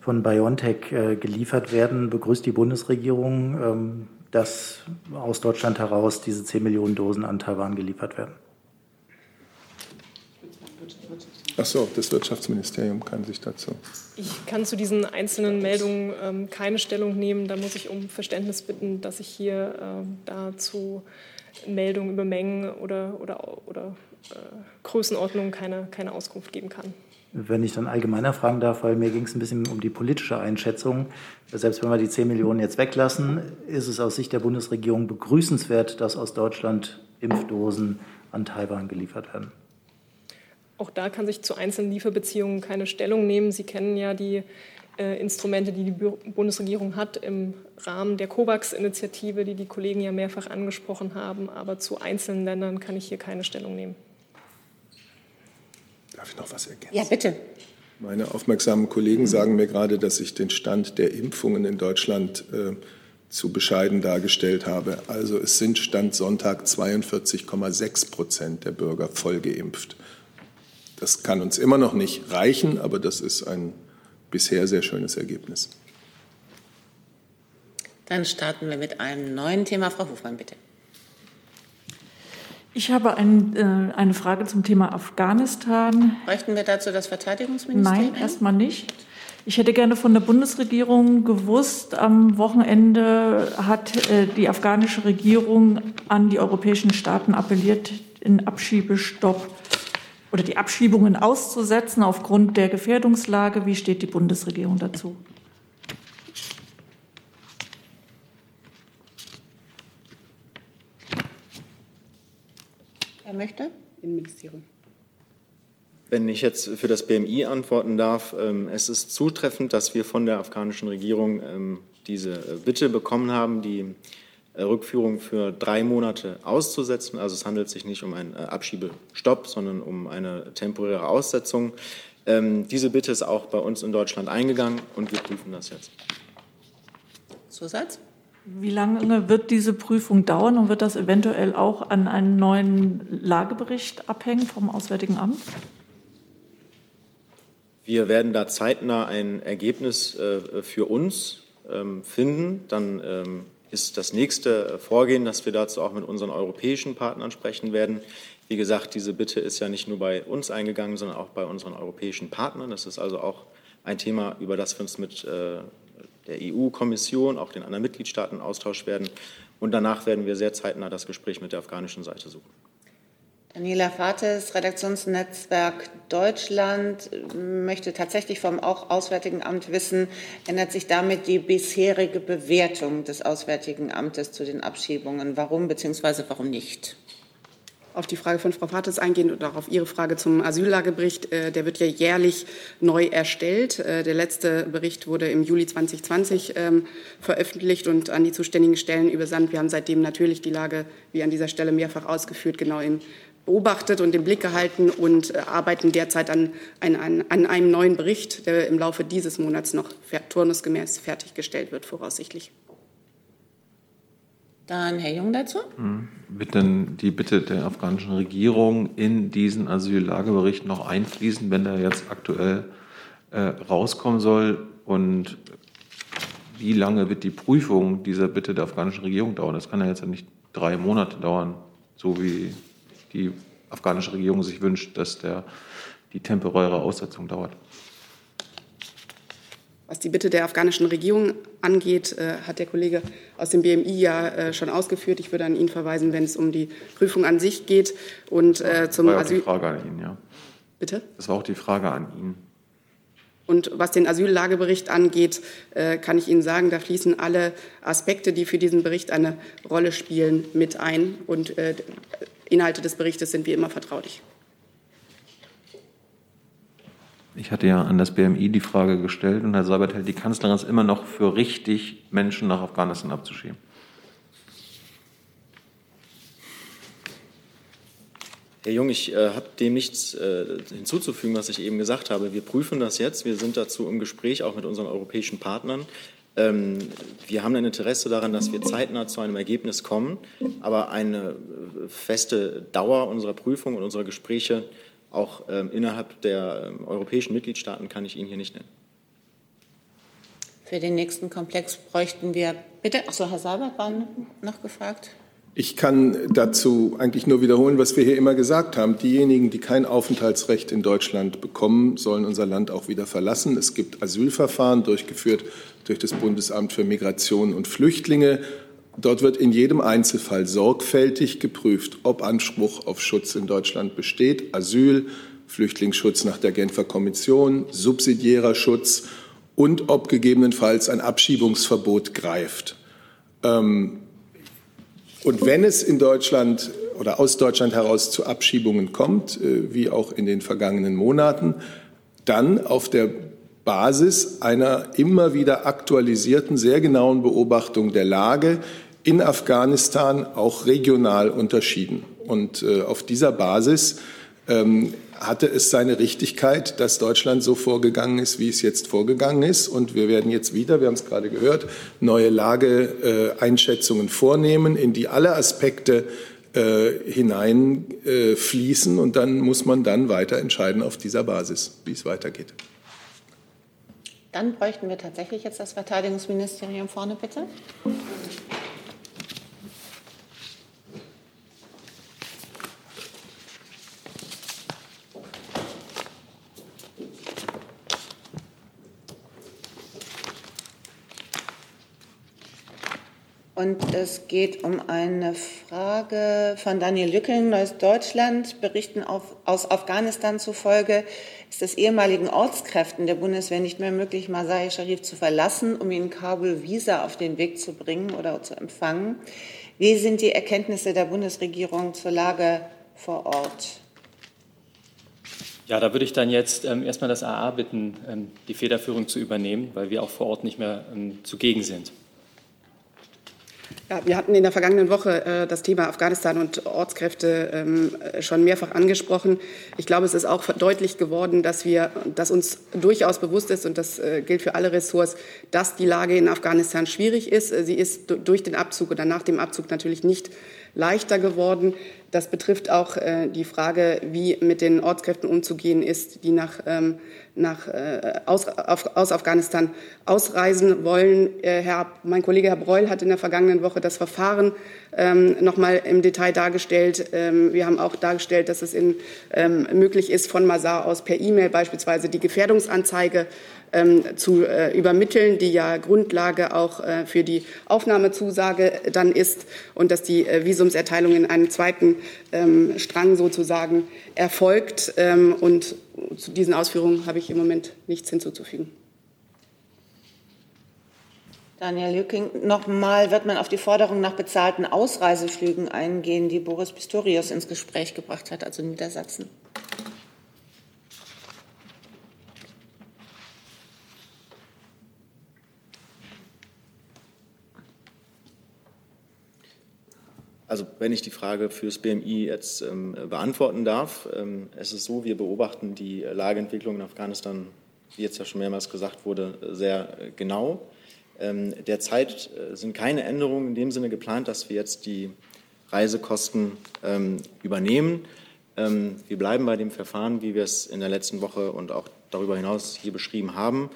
von BioNTech äh, geliefert werden. Begrüßt die Bundesregierung, ähm, dass aus Deutschland heraus diese 10 Millionen Dosen an Taiwan geliefert werden? Ach so, das Wirtschaftsministerium kann sich dazu. Ich kann zu diesen einzelnen Meldungen ähm, keine Stellung nehmen. Da muss ich um Verständnis bitten, dass ich hier äh, dazu Meldungen über Mengen oder, oder, oder Größenordnung keine, keine Auskunft geben kann. Wenn ich dann allgemeiner fragen darf, weil mir ging es ein bisschen um die politische Einschätzung. Selbst wenn wir die 10 Millionen jetzt weglassen, ist es aus Sicht der Bundesregierung begrüßenswert, dass aus Deutschland Impfdosen an Taiwan geliefert werden. Auch da kann sich zu einzelnen Lieferbeziehungen keine Stellung nehmen. Sie kennen ja die äh, Instrumente, die die Bundesregierung hat im Rahmen der COVAX-Initiative, die die Kollegen ja mehrfach angesprochen haben. Aber zu einzelnen Ländern kann ich hier keine Stellung nehmen. Darf ich noch was ergänzen? Ja, bitte. Meine aufmerksamen Kollegen sagen mir gerade, dass ich den Stand der Impfungen in Deutschland äh, zu bescheiden dargestellt habe. Also es sind Stand Sonntag 42,6 Prozent der Bürger voll geimpft. Das kann uns immer noch nicht reichen, aber das ist ein bisher sehr schönes Ergebnis. Dann starten wir mit einem neuen Thema. Frau Hofmann, bitte. Ich habe ein, äh, eine Frage zum Thema Afghanistan. Bräuchten wir dazu das Verteidigungsministerium? Nein, erstmal nicht. Ich hätte gerne von der Bundesregierung gewusst, am Wochenende hat äh, die afghanische Regierung an die europäischen Staaten appelliert, den Abschiebestopp oder die Abschiebungen auszusetzen aufgrund der Gefährdungslage. Wie steht die Bundesregierung dazu? Wer möchte? Innenministerium. Wenn ich jetzt für das BMI antworten darf, ähm, es ist zutreffend, dass wir von der afghanischen Regierung ähm, diese äh, Bitte bekommen haben, die äh, Rückführung für drei Monate auszusetzen. Also es handelt sich nicht um einen äh, Abschiebestopp, sondern um eine temporäre Aussetzung. Ähm, diese Bitte ist auch bei uns in Deutschland eingegangen und wir prüfen das jetzt. Zusatz? Wie lange wird diese Prüfung dauern und wird das eventuell auch an einen neuen Lagebericht abhängen vom Auswärtigen Amt? Wir werden da zeitnah ein Ergebnis äh, für uns ähm, finden. Dann ähm, ist das nächste Vorgehen, dass wir dazu auch mit unseren europäischen Partnern sprechen werden. Wie gesagt, diese Bitte ist ja nicht nur bei uns eingegangen, sondern auch bei unseren europäischen Partnern. Das ist also auch ein Thema, über das wir uns mit äh, der EU-Kommission, auch den anderen Mitgliedstaaten austauschen werden. Und danach werden wir sehr zeitnah das Gespräch mit der afghanischen Seite suchen. Daniela Fates, Redaktionsnetzwerk Deutschland, möchte tatsächlich vom auch Auswärtigen Amt wissen, ändert sich damit die bisherige Bewertung des Auswärtigen Amtes zu den Abschiebungen? Warum bzw. warum nicht? Auf die Frage von Frau Fates eingehen und auch auf Ihre Frage zum Asyllagebericht. Äh, der wird ja jährlich neu erstellt. Äh, der letzte Bericht wurde im Juli 2020 ähm, veröffentlicht und an die zuständigen Stellen übersandt. Wir haben seitdem natürlich die Lage, wie an dieser Stelle mehrfach ausgeführt, genau im beobachtet und im Blick gehalten und äh, arbeiten derzeit an, an, an, einem neuen Bericht, der im Laufe dieses Monats noch turnusgemäß fertiggestellt wird, voraussichtlich. Dann Herr Jung dazu. Mhm. Wird denn die Bitte der afghanischen Regierung in diesen Asyllagebericht noch einfließen, wenn der jetzt aktuell äh, rauskommen soll? Und wie lange wird die Prüfung dieser Bitte der afghanischen Regierung dauern? Das kann ja jetzt nicht drei Monate dauern, so wie die afghanische Regierung sich wünscht, dass der, die temporäre Aussetzung dauert. Was die Bitte der afghanischen Regierung angeht, äh, hat der Kollege aus dem BMI ja äh, schon ausgeführt. Ich würde an ihn verweisen, wenn es um die Prüfung an sich geht und äh, zum das war Asyl. Die Frage an ihn, ja. Bitte? Das war auch die Frage an ihn. Und was den Asyllagebericht angeht, äh, kann ich Ihnen sagen, da fließen alle Aspekte, die für diesen Bericht eine Rolle spielen, mit ein. Und äh, Inhalte des Berichtes sind wie immer vertraulich. Ich hatte ja an das BMI die Frage gestellt und Herr Seibert hält die Kanzlerin es immer noch für richtig, Menschen nach Afghanistan abzuschieben. Herr Jung, ich äh, habe dem nichts äh, hinzuzufügen, was ich eben gesagt habe. Wir prüfen das jetzt. Wir sind dazu im Gespräch, auch mit unseren europäischen Partnern. Ähm, wir haben ein Interesse daran, dass wir zeitnah zu einem Ergebnis kommen, aber eine äh, feste Dauer unserer Prüfung und unserer Gespräche auch ähm, innerhalb der ähm, europäischen Mitgliedstaaten kann ich Ihnen hier nicht nennen. Für den nächsten Komplex bräuchten wir bitte. Achso, Herr Seibert war noch gefragt. Ich kann dazu eigentlich nur wiederholen, was wir hier immer gesagt haben. Diejenigen, die kein Aufenthaltsrecht in Deutschland bekommen, sollen unser Land auch wieder verlassen. Es gibt Asylverfahren durchgeführt durch das Bundesamt für Migration und Flüchtlinge. Dort wird in jedem Einzelfall sorgfältig geprüft, ob Anspruch auf Schutz in Deutschland besteht, Asyl, Flüchtlingsschutz nach der Genfer Kommission, subsidiärer Schutz und ob gegebenenfalls ein Abschiebungsverbot greift. Ähm, und wenn es in Deutschland oder aus Deutschland heraus zu Abschiebungen kommt, äh, wie auch in den vergangenen Monaten, dann auf der Basis einer immer wieder aktualisierten, sehr genauen Beobachtung der Lage in Afghanistan auch regional unterschieden. Und äh, auf dieser Basis ähm, hatte es seine Richtigkeit, dass Deutschland so vorgegangen ist, wie es jetzt vorgegangen ist. Und wir werden jetzt wieder, wir haben es gerade gehört, neue Lageeinschätzungen äh, vornehmen, in die alle Aspekte äh, hineinfließen. Äh, und dann muss man dann weiter entscheiden auf dieser Basis, wie es weitergeht. Dann bräuchten wir tatsächlich jetzt das Verteidigungsministerium vorne, bitte. Und es geht um eine Frage von Daniel Lücking, Neues Deutschland. Berichten auf, aus Afghanistan zufolge ist es ehemaligen Ortskräften der Bundeswehr nicht mehr möglich, Masai Sharif zu verlassen, um in Kabul Visa auf den Weg zu bringen oder zu empfangen. Wie sind die Erkenntnisse der Bundesregierung zur Lage vor Ort? Ja, da würde ich dann jetzt ähm, erstmal das AA bitten, ähm, die Federführung zu übernehmen, weil wir auch vor Ort nicht mehr ähm, zugegen sind. Ja, wir hatten in der vergangenen Woche äh, das Thema Afghanistan und Ortskräfte ähm, schon mehrfach angesprochen. Ich glaube, es ist auch deutlich geworden, dass wir, dass uns durchaus bewusst ist, und das äh, gilt für alle Ressorts, dass die Lage in Afghanistan schwierig ist. Sie ist durch den Abzug oder nach dem Abzug natürlich nicht leichter geworden. Das betrifft auch äh, die Frage, wie mit den Ortskräften umzugehen ist, die nach, ähm, nach, äh, aus, auf, aus Afghanistan ausreisen wollen. Äh, Herr, mein Kollege Herr Breul hat in der vergangenen Woche das Verfahren ähm, noch mal im Detail dargestellt. Ähm, wir haben auch dargestellt, dass es in, ähm, möglich ist, von Masar aus per E-Mail beispielsweise die Gefährdungsanzeige zu äh, übermitteln, die ja Grundlage auch äh, für die Aufnahmezusage dann ist und dass die äh, Visumserteilung in einem zweiten ähm, Strang sozusagen erfolgt. Ähm, und zu diesen Ausführungen habe ich im Moment nichts hinzuzufügen. Daniel Lücking, nochmal wird man auf die Forderung nach bezahlten Ausreiseflügen eingehen, die Boris Pistorius ins Gespräch gebracht hat, also Niedersachsen. Also wenn ich die Frage fürs BMI jetzt ähm, beantworten darf, ähm, es ist so, wir beobachten die Lageentwicklung in Afghanistan, wie jetzt ja schon mehrmals gesagt wurde, sehr genau. Ähm, derzeit äh, sind keine Änderungen in dem Sinne geplant, dass wir jetzt die Reisekosten ähm, übernehmen. Ähm, wir bleiben bei dem Verfahren, wie wir es in der letzten Woche und auch darüber hinaus hier beschrieben haben.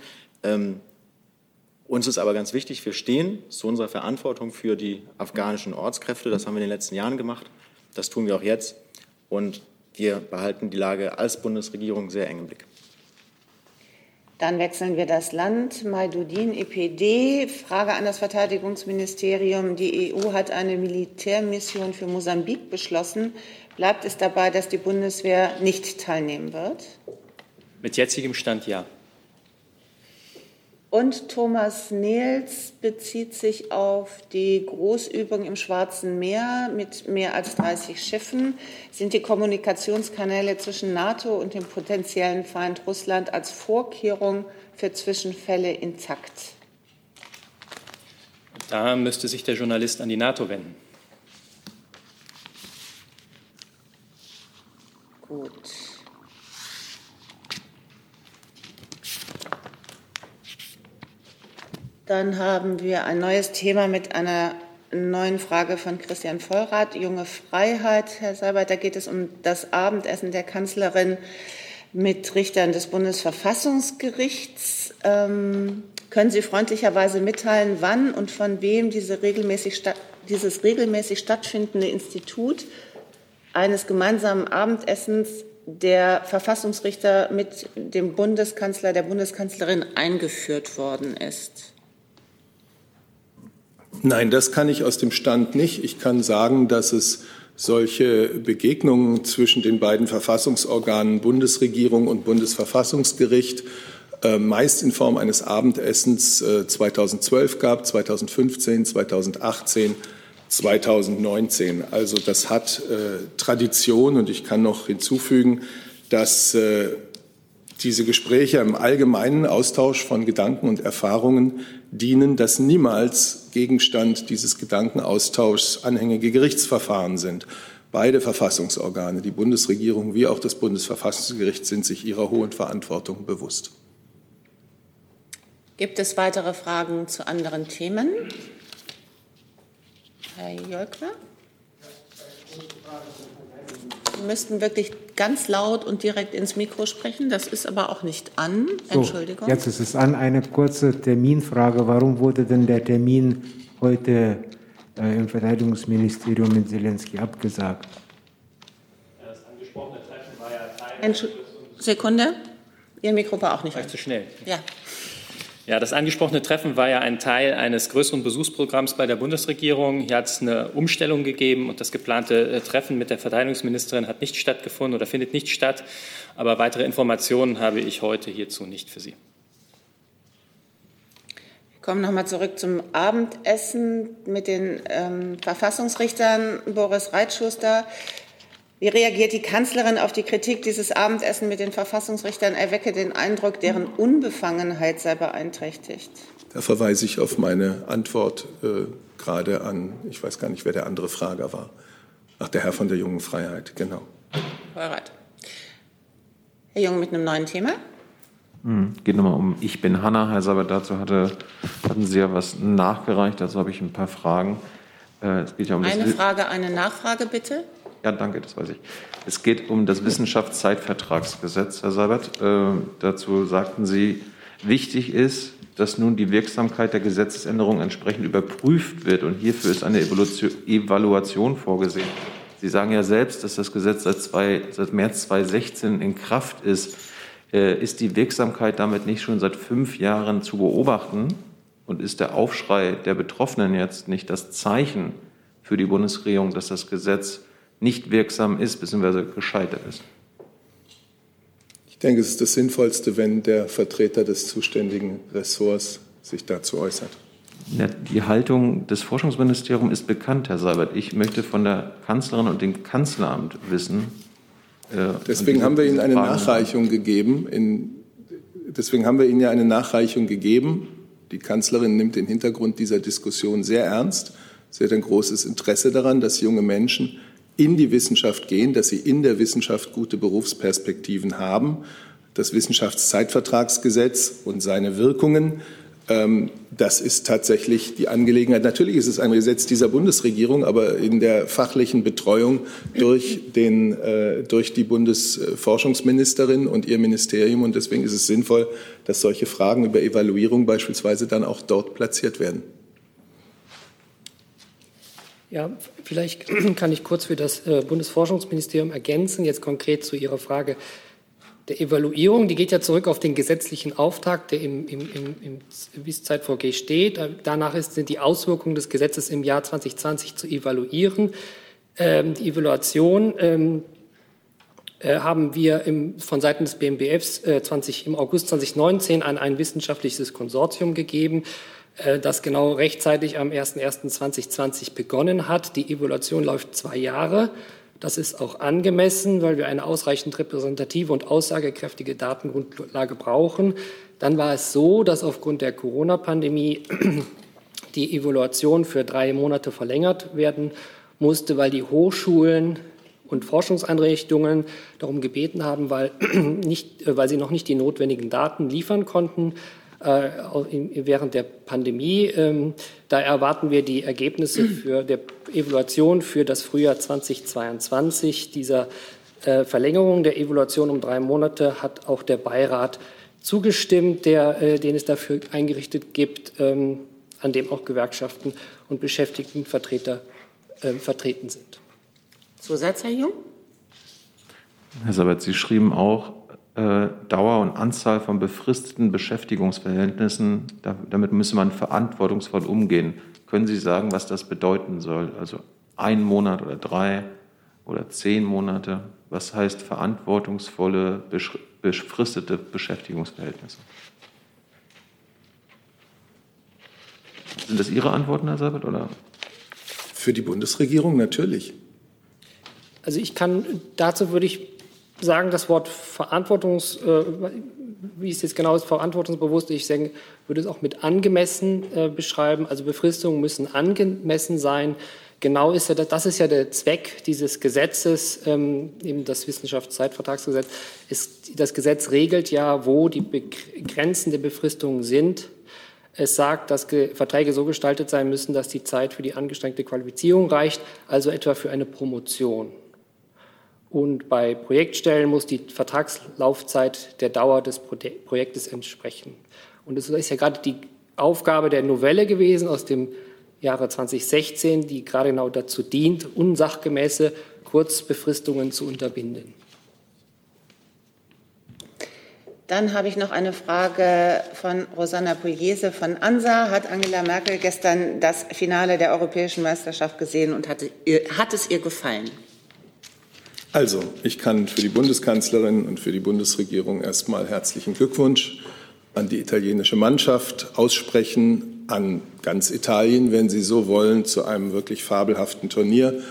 Uns ist aber ganz wichtig, wir stehen zu unserer Verantwortung für die afghanischen Ortskräfte. Das haben wir in den letzten Jahren gemacht. Das tun wir auch jetzt. Und wir behalten die Lage als Bundesregierung sehr eng im Blick. Dann wechseln wir das Land. Maidudin, EPD. Frage an das Verteidigungsministerium. Die EU hat eine Militärmission für Mosambik beschlossen. Bleibt es dabei, dass die Bundeswehr nicht teilnehmen wird? Mit jetzigem Stand ja. Und Thomas Nehls bezieht sich auf die Großübung im Schwarzen Meer mit mehr als 30 Schiffen. Sind die Kommunikationskanäle zwischen NATO und dem potenziellen Feind Russland als Vorkehrung für Zwischenfälle intakt? Da müsste sich der Journalist an die NATO wenden. Gut. Dann haben wir ein neues Thema mit einer neuen Frage von Christian Vollrath, Junge Freiheit. Herr Seibert, da geht es um das Abendessen der Kanzlerin mit Richtern des Bundesverfassungsgerichts. Ähm, können Sie freundlicherweise mitteilen, wann und von wem diese regelmäßig dieses regelmäßig stattfindende Institut eines gemeinsamen Abendessens der Verfassungsrichter mit dem Bundeskanzler, der Bundeskanzlerin eingeführt worden ist? Nein, das kann ich aus dem Stand nicht. Ich kann sagen, dass es solche Begegnungen zwischen den beiden Verfassungsorganen Bundesregierung und Bundesverfassungsgericht äh, meist in Form eines Abendessens 2012 äh, gab, 2015, 2018, 2019. Also das hat äh, Tradition und ich kann noch hinzufügen, dass diese Gespräche im allgemeinen Austausch von Gedanken und Erfahrungen dienen, dass niemals Gegenstand dieses Gedankenaustauschs anhängige Gerichtsverfahren sind. Beide Verfassungsorgane, die Bundesregierung wie auch das Bundesverfassungsgericht, sind sich ihrer hohen Verantwortung bewusst. Gibt es weitere Fragen zu anderen Themen? Herr Jolkner? Sie müssten wirklich ganz laut und direkt ins Mikro sprechen. Das ist aber auch nicht an. Entschuldigung. So, jetzt ist es an. Eine kurze Terminfrage. Warum wurde denn der Termin heute äh, im Verteidigungsministerium mit Zelensky abgesagt? Das angesprochene Treffen war ja Teil. Entsch Sekunde. Ihr Mikro war auch nicht. War zu schnell. Ja. Ja, das angesprochene Treffen war ja ein Teil eines größeren Besuchsprogramms bei der Bundesregierung. Hier hat es eine Umstellung gegeben und das geplante äh, Treffen mit der Verteidigungsministerin hat nicht stattgefunden oder findet nicht statt. Aber weitere Informationen habe ich heute hierzu nicht für Sie. Wir kommen nochmal zurück zum Abendessen mit den ähm, Verfassungsrichtern Boris Reitschuster. Wie reagiert die Kanzlerin auf die Kritik, dieses Abendessen mit den Verfassungsrichtern erwecke den Eindruck, deren Unbefangenheit sei beeinträchtigt? Da verweise ich auf meine Antwort äh, gerade an, ich weiß gar nicht, wer der andere Frager war. Ach, der Herr von der Jungen Freiheit, genau. Alright. Herr Jung mit einem neuen Thema. Hm, geht nochmal um Ich bin Hanna. Herr Sabat, dazu hatte, hatten Sie ja was nachgereicht, dazu habe ich ein paar Fragen. Äh, es geht ja um eine Frage, eine Nachfrage bitte. Ja, danke, das weiß ich. Es geht um das Wissenschaftszeitvertragsgesetz, Herr Sabat. Äh, dazu sagten Sie, wichtig ist, dass nun die Wirksamkeit der Gesetzesänderung entsprechend überprüft wird. Und hierfür ist eine Evaluation vorgesehen. Sie sagen ja selbst, dass das Gesetz seit, zwei, seit März 2016 in Kraft ist. Äh, ist die Wirksamkeit damit nicht schon seit fünf Jahren zu beobachten? Und ist der Aufschrei der Betroffenen jetzt nicht das Zeichen für die Bundesregierung, dass das Gesetz nicht wirksam ist bzw. gescheitert ist? denke, es ist das Sinnvollste, wenn der Vertreter des zuständigen Ressorts sich dazu äußert. Ja, die Haltung des Forschungsministeriums ist bekannt, Herr Seibert. Ich möchte von der Kanzlerin und dem Kanzleramt wissen. Äh, deswegen haben wir Ihnen eine Fragen Nachreichung gegeben. In, deswegen haben wir Ihnen ja eine Nachreichung gegeben. Die Kanzlerin nimmt den Hintergrund dieser Diskussion sehr ernst. Sie hat ein großes Interesse daran, dass junge Menschen in die Wissenschaft gehen, dass sie in der Wissenschaft gute Berufsperspektiven haben. Das Wissenschaftszeitvertragsgesetz und seine Wirkungen, ähm, das ist tatsächlich die Angelegenheit. Natürlich ist es ein Gesetz dieser Bundesregierung, aber in der fachlichen Betreuung durch, den, äh, durch die Bundesforschungsministerin und ihr Ministerium. Und deswegen ist es sinnvoll, dass solche Fragen über Evaluierung beispielsweise dann auch dort platziert werden. Ja, vielleicht kann ich kurz für das äh, Bundesforschungsministerium ergänzen, jetzt konkret zu Ihrer Frage der Evaluierung. Die geht ja zurück auf den gesetzlichen Auftrag, der im, im, im, im WIS-Zeitvorgeh steht. Danach ist, sind die Auswirkungen des Gesetzes im Jahr 2020 zu evaluieren. Ähm, die Evaluation ähm, äh, haben wir im, von Seiten des BMBFs äh, 20, im August 2019 an ein wissenschaftliches Konsortium gegeben. Äh, das genau rechtzeitig am 01.01.2020 begonnen hat. Die Evaluation läuft zwei Jahre. Das ist auch angemessen, weil wir eine ausreichend repräsentative und aussagekräftige Datengrundlage brauchen. Dann war es so, dass aufgrund der Corona-Pandemie die Evaluation für drei Monate verlängert werden musste, weil die Hochschulen und Forschungseinrichtungen darum gebeten haben, weil, nicht, weil sie noch nicht die notwendigen Daten liefern konnten. Äh, während der Pandemie. Ähm, da erwarten wir die Ergebnisse für der Evaluation für das Frühjahr 2022. Dieser äh, Verlängerung der Evaluation um drei Monate hat auch der Beirat zugestimmt, der, äh, den es dafür eingerichtet gibt, ähm, an dem auch Gewerkschaften und Beschäftigtenvertreter vertreten sind. Zusatz, Herr Jung? Herr Sabat, Sie schrieben auch, äh, Dauer und Anzahl von befristeten Beschäftigungsverhältnissen. damit müsse man verantwortungsvoll umgehen. Können Sie sagen, was das bedeuten soll? Also ein Monat oder drei oder zehn Monate? Was heißt verantwortungsvolle, befristete Beschäftigungsverhältnisse? Sind das Ihre Antworten, Herr Seibert, oder? Für die Bundesregierung natürlich. Also ich kann, dazu würde ich sagen, das Wort Verantwortungs, äh, wie es jetzt genau ist, verantwortungsbewusst, ich denke, würde es auch mit angemessen äh, beschreiben. Also Befristungen müssen angemessen sein. Genau ist ja, das ist ja der Zweck dieses Gesetzes, ähm, eben das Wissenschaftszeitvertragsgesetz. Ist, das Gesetz regelt ja, wo die Grenzen der Befristungen sind. Es sagt, dass Verträge so gestaltet sein müssen, dass die Zeit für die angestrengte Qualifizierung reicht, also etwa für eine Promotion. Und bei Projektstellen muss die Vertragslaufzeit der Dauer des Projektes entsprechen. Und es ist ja gerade die Aufgabe der Novelle gewesen aus dem Jahre 2016, die gerade genau dazu dient, unsachgemäße Kurzbefristungen zu unterbinden. Dann habe ich noch eine Frage von Rosanna Pugliese von ANSA. Hat Angela Merkel gestern das Finale der Europäischen Meisterschaft gesehen und hat, hat es ihr gefallen? Also, ich kann für die Bundeskanzlerin und für die Bundesregierung erstmal herzlichen Glückwunsch an die italienische Mannschaft aussprechen, an ganz Italien, wenn Sie so wollen, zu einem wirklich fabelhaften Turnier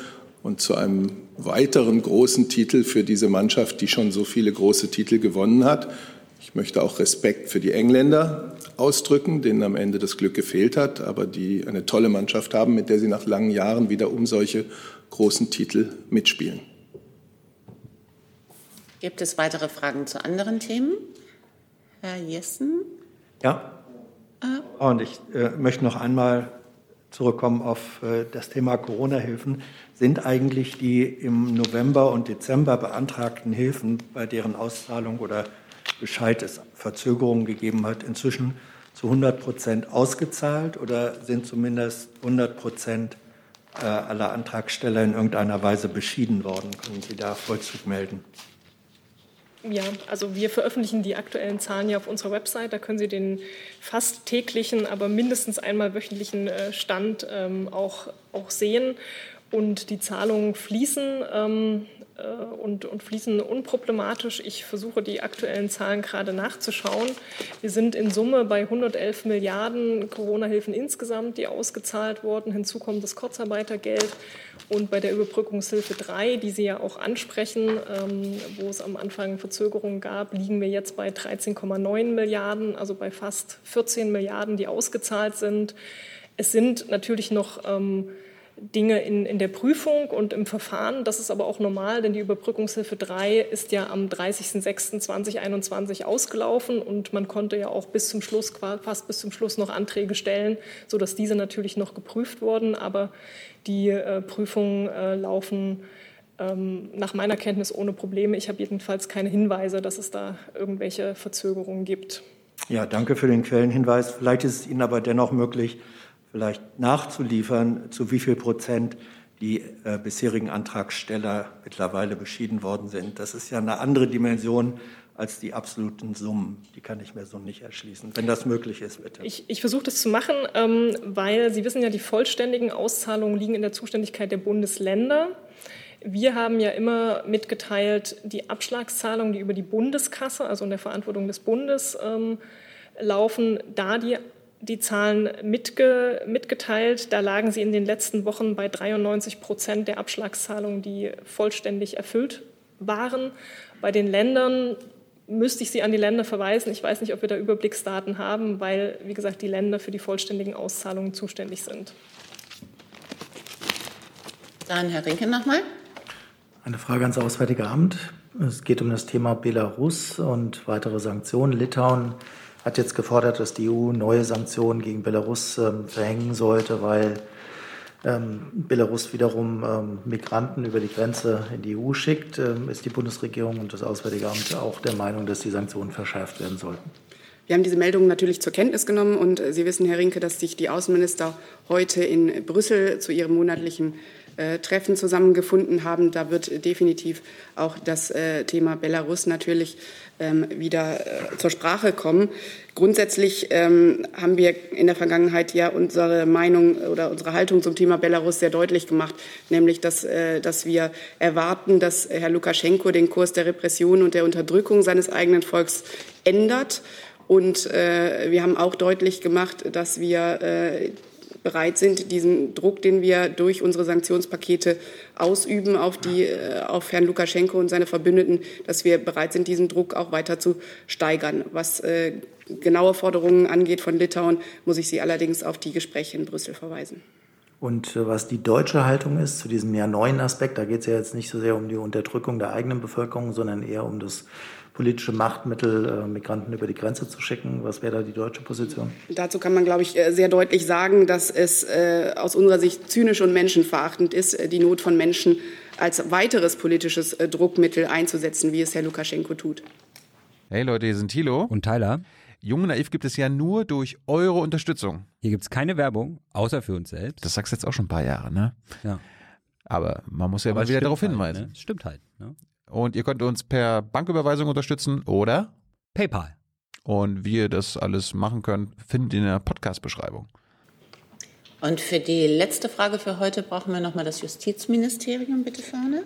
Und zu einem weiteren großen Titel für diese Mannschaft, die schon so viele große Titel gewonnen hat. Ich möchte auch Respekt für die Engländer ausdrücken, denen am Ende das Glück gefehlt hat, aber die eine tolle Mannschaft haben, mit der sie nach langen Jahren wieder um solche großen Titel mitspielen. Gibt es weitere Fragen zu anderen Themen? Herr Jessen? Ja. Und ich äh, möchte noch einmal zurückkommen auf äh, das Thema Corona-Hilfen. Sind eigentlich die im November und Dezember beantragten Hilfen, bei deren Auszahlung oder Bescheid es Verzögerungen gegeben hat, inzwischen zu 100 Prozent ausgezahlt oder sind zumindest 100 Prozent äh, aller Antragsteller in irgendeiner Weise beschieden worden? Können Sie da Vollzug melden? Ja, also wir veröffentlichen die aktuellen Zahlen ja auf unserer Website. Da können Sie den fast täglichen, aber mindestens einmal wöchentlichen äh, Stand ähm, auch, auch sehen. Und die Zahlungen fließen ähm, äh, und, und fließen unproblematisch. Ich versuche die aktuellen Zahlen gerade nachzuschauen. Wir sind in Summe bei 111 Milliarden Corona-Hilfen insgesamt, die ausgezahlt wurden. Hinzu kommt das Kurzarbeitergeld. Und bei der Überbrückungshilfe 3, die Sie ja auch ansprechen, ähm, wo es am Anfang Verzögerungen gab, liegen wir jetzt bei 13,9 Milliarden, also bei fast 14 Milliarden, die ausgezahlt sind. Es sind natürlich noch ähm, Dinge in, in der Prüfung und im Verfahren. Das ist aber auch normal, denn die Überbrückungshilfe 3 ist ja am 30.06.2021 ausgelaufen und man konnte ja auch bis zum Schluss, fast bis zum Schluss noch Anträge stellen, sodass diese natürlich noch geprüft wurden. Aber die äh, Prüfungen äh, laufen ähm, nach meiner Kenntnis ohne Probleme. Ich habe jedenfalls keine Hinweise, dass es da irgendwelche Verzögerungen gibt. Ja, danke für den Quellenhinweis. Vielleicht ist es Ihnen aber dennoch möglich, vielleicht nachzuliefern, zu wie viel Prozent die äh, bisherigen Antragsteller mittlerweile beschieden worden sind. Das ist ja eine andere Dimension als die absoluten Summen. Die kann ich mir so nicht erschließen. Wenn das möglich ist, bitte. Ich, ich versuche das zu machen, ähm, weil Sie wissen ja, die vollständigen Auszahlungen liegen in der Zuständigkeit der Bundesländer. Wir haben ja immer mitgeteilt, die Abschlagszahlungen, die über die Bundeskasse, also in der Verantwortung des Bundes, ähm, laufen, da die die Zahlen mitge mitgeteilt. Da lagen sie in den letzten Wochen bei 93 Prozent der Abschlagszahlungen, die vollständig erfüllt waren. Bei den Ländern müsste ich Sie an die Länder verweisen. Ich weiß nicht, ob wir da Überblicksdaten haben, weil, wie gesagt, die Länder für die vollständigen Auszahlungen zuständig sind. Dann Herr Rinke nochmal. Eine Frage ans Auswärtige Amt. Es geht um das Thema Belarus und weitere Sanktionen. Litauen hat jetzt gefordert, dass die EU neue Sanktionen gegen Belarus ähm, verhängen sollte, weil ähm, Belarus wiederum ähm, Migranten über die Grenze in die EU schickt. Ähm, ist die Bundesregierung und das Auswärtige Amt auch der Meinung, dass die Sanktionen verschärft werden sollten? Wir haben diese Meldung natürlich zur Kenntnis genommen und äh, Sie wissen, Herr Rinke, dass sich die Außenminister heute in Brüssel zu ihrem monatlichen äh, Treffen zusammengefunden haben. Da wird definitiv auch das äh, Thema Belarus natürlich ähm, wieder äh, zur Sprache kommen. Grundsätzlich ähm, haben wir in der Vergangenheit ja unsere Meinung oder unsere Haltung zum Thema Belarus sehr deutlich gemacht, nämlich dass, äh, dass wir erwarten, dass Herr Lukaschenko den Kurs der Repression und der Unterdrückung seines eigenen Volks ändert. Und äh, wir haben auch deutlich gemacht, dass wir bereit sind, diesen Druck, den wir durch unsere Sanktionspakete ausüben auf, die, äh, auf Herrn Lukaschenko und seine Verbündeten, dass wir bereit sind, diesen Druck auch weiter zu steigern. Was äh, genaue Forderungen angeht von Litauen, muss ich Sie allerdings auf die Gespräche in Brüssel verweisen. Und äh, was die deutsche Haltung ist zu diesem ja neuen Aspekt, da geht es ja jetzt nicht so sehr um die Unterdrückung der eigenen Bevölkerung, sondern eher um das politische Machtmittel, äh, Migranten über die Grenze zu schicken? Was wäre da die deutsche Position? Dazu kann man, glaube ich, äh, sehr deutlich sagen, dass es äh, aus unserer Sicht zynisch und menschenverachtend ist, die Not von Menschen als weiteres politisches Druckmittel einzusetzen, wie es Herr Lukaschenko tut. Hey Leute, hier sind Thilo und Tyler. Jung Naiv gibt es ja nur durch eure Unterstützung. Hier gibt es keine Werbung, außer für uns selbst. Das sagst du jetzt auch schon ein paar Jahre, ne? Ja. Aber man muss ja Aber mal wieder darauf halt, hinweisen. Ne? Stimmt halt. Ne? Und ihr könnt uns per Banküberweisung unterstützen oder PayPal. Und wie ihr das alles machen könnt, findet ihr in der Podcast-Beschreibung. Und für die letzte Frage für heute brauchen wir nochmal das Justizministerium bitte vorne.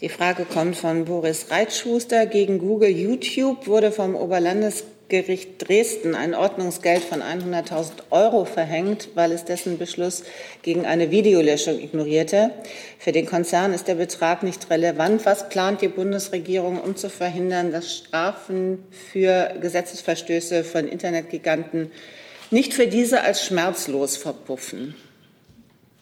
Die Frage kommt von Boris Reitschuster. Gegen Google YouTube wurde vom Oberlandesgericht Dresden ein Ordnungsgeld von 100.000 Euro verhängt, weil es dessen Beschluss gegen eine Videolöschung ignorierte. Für den Konzern ist der Betrag nicht relevant. Was plant die Bundesregierung, um zu verhindern, dass Strafen für Gesetzesverstöße von Internetgiganten nicht für diese als schmerzlos verpuffen?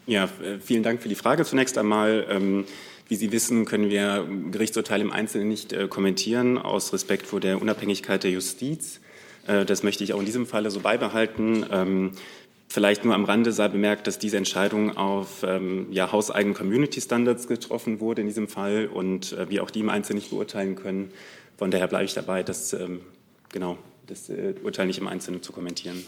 Ja, äh, vielen Dank für die Frage zunächst einmal. Ähm, wie Sie wissen, können wir Gerichtsurteile im Einzelnen nicht äh, kommentieren, aus Respekt vor der Unabhängigkeit der Justiz. Äh, das möchte ich auch in diesem Falle so beibehalten. Ähm, vielleicht nur am Rande sei bemerkt, dass diese Entscheidung auf ähm, ja, hauseigenen Community Standards getroffen wurde in diesem Fall und äh, wir auch die im Einzelnen nicht beurteilen können. Von daher bleibe ich dabei, das, ähm, genau, das äh, Urteil nicht im Einzelnen zu kommentieren.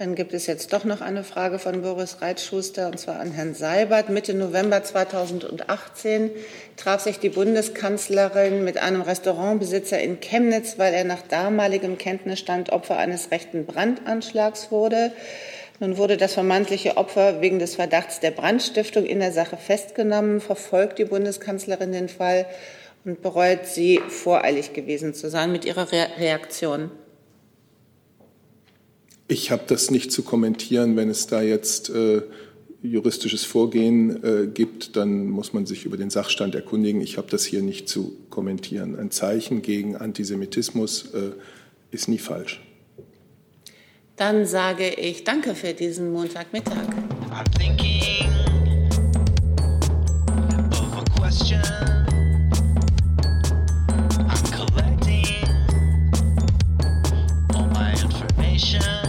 Dann gibt es jetzt doch noch eine Frage von Boris Reitschuster, und zwar an Herrn Seibert. Mitte November 2018 traf sich die Bundeskanzlerin mit einem Restaurantbesitzer in Chemnitz, weil er nach damaligem Kenntnisstand Opfer eines rechten Brandanschlags wurde. Nun wurde das vermeintliche Opfer wegen des Verdachts der Brandstiftung in der Sache festgenommen. Verfolgt die Bundeskanzlerin den Fall und bereut sie, voreilig gewesen zu sein mit ihrer Re Reaktion? Ich habe das nicht zu kommentieren. Wenn es da jetzt äh, juristisches Vorgehen äh, gibt, dann muss man sich über den Sachstand erkundigen. Ich habe das hier nicht zu kommentieren. Ein Zeichen gegen Antisemitismus äh, ist nie falsch. Dann sage ich Danke für diesen Montagmittag. I'm collecting all my information.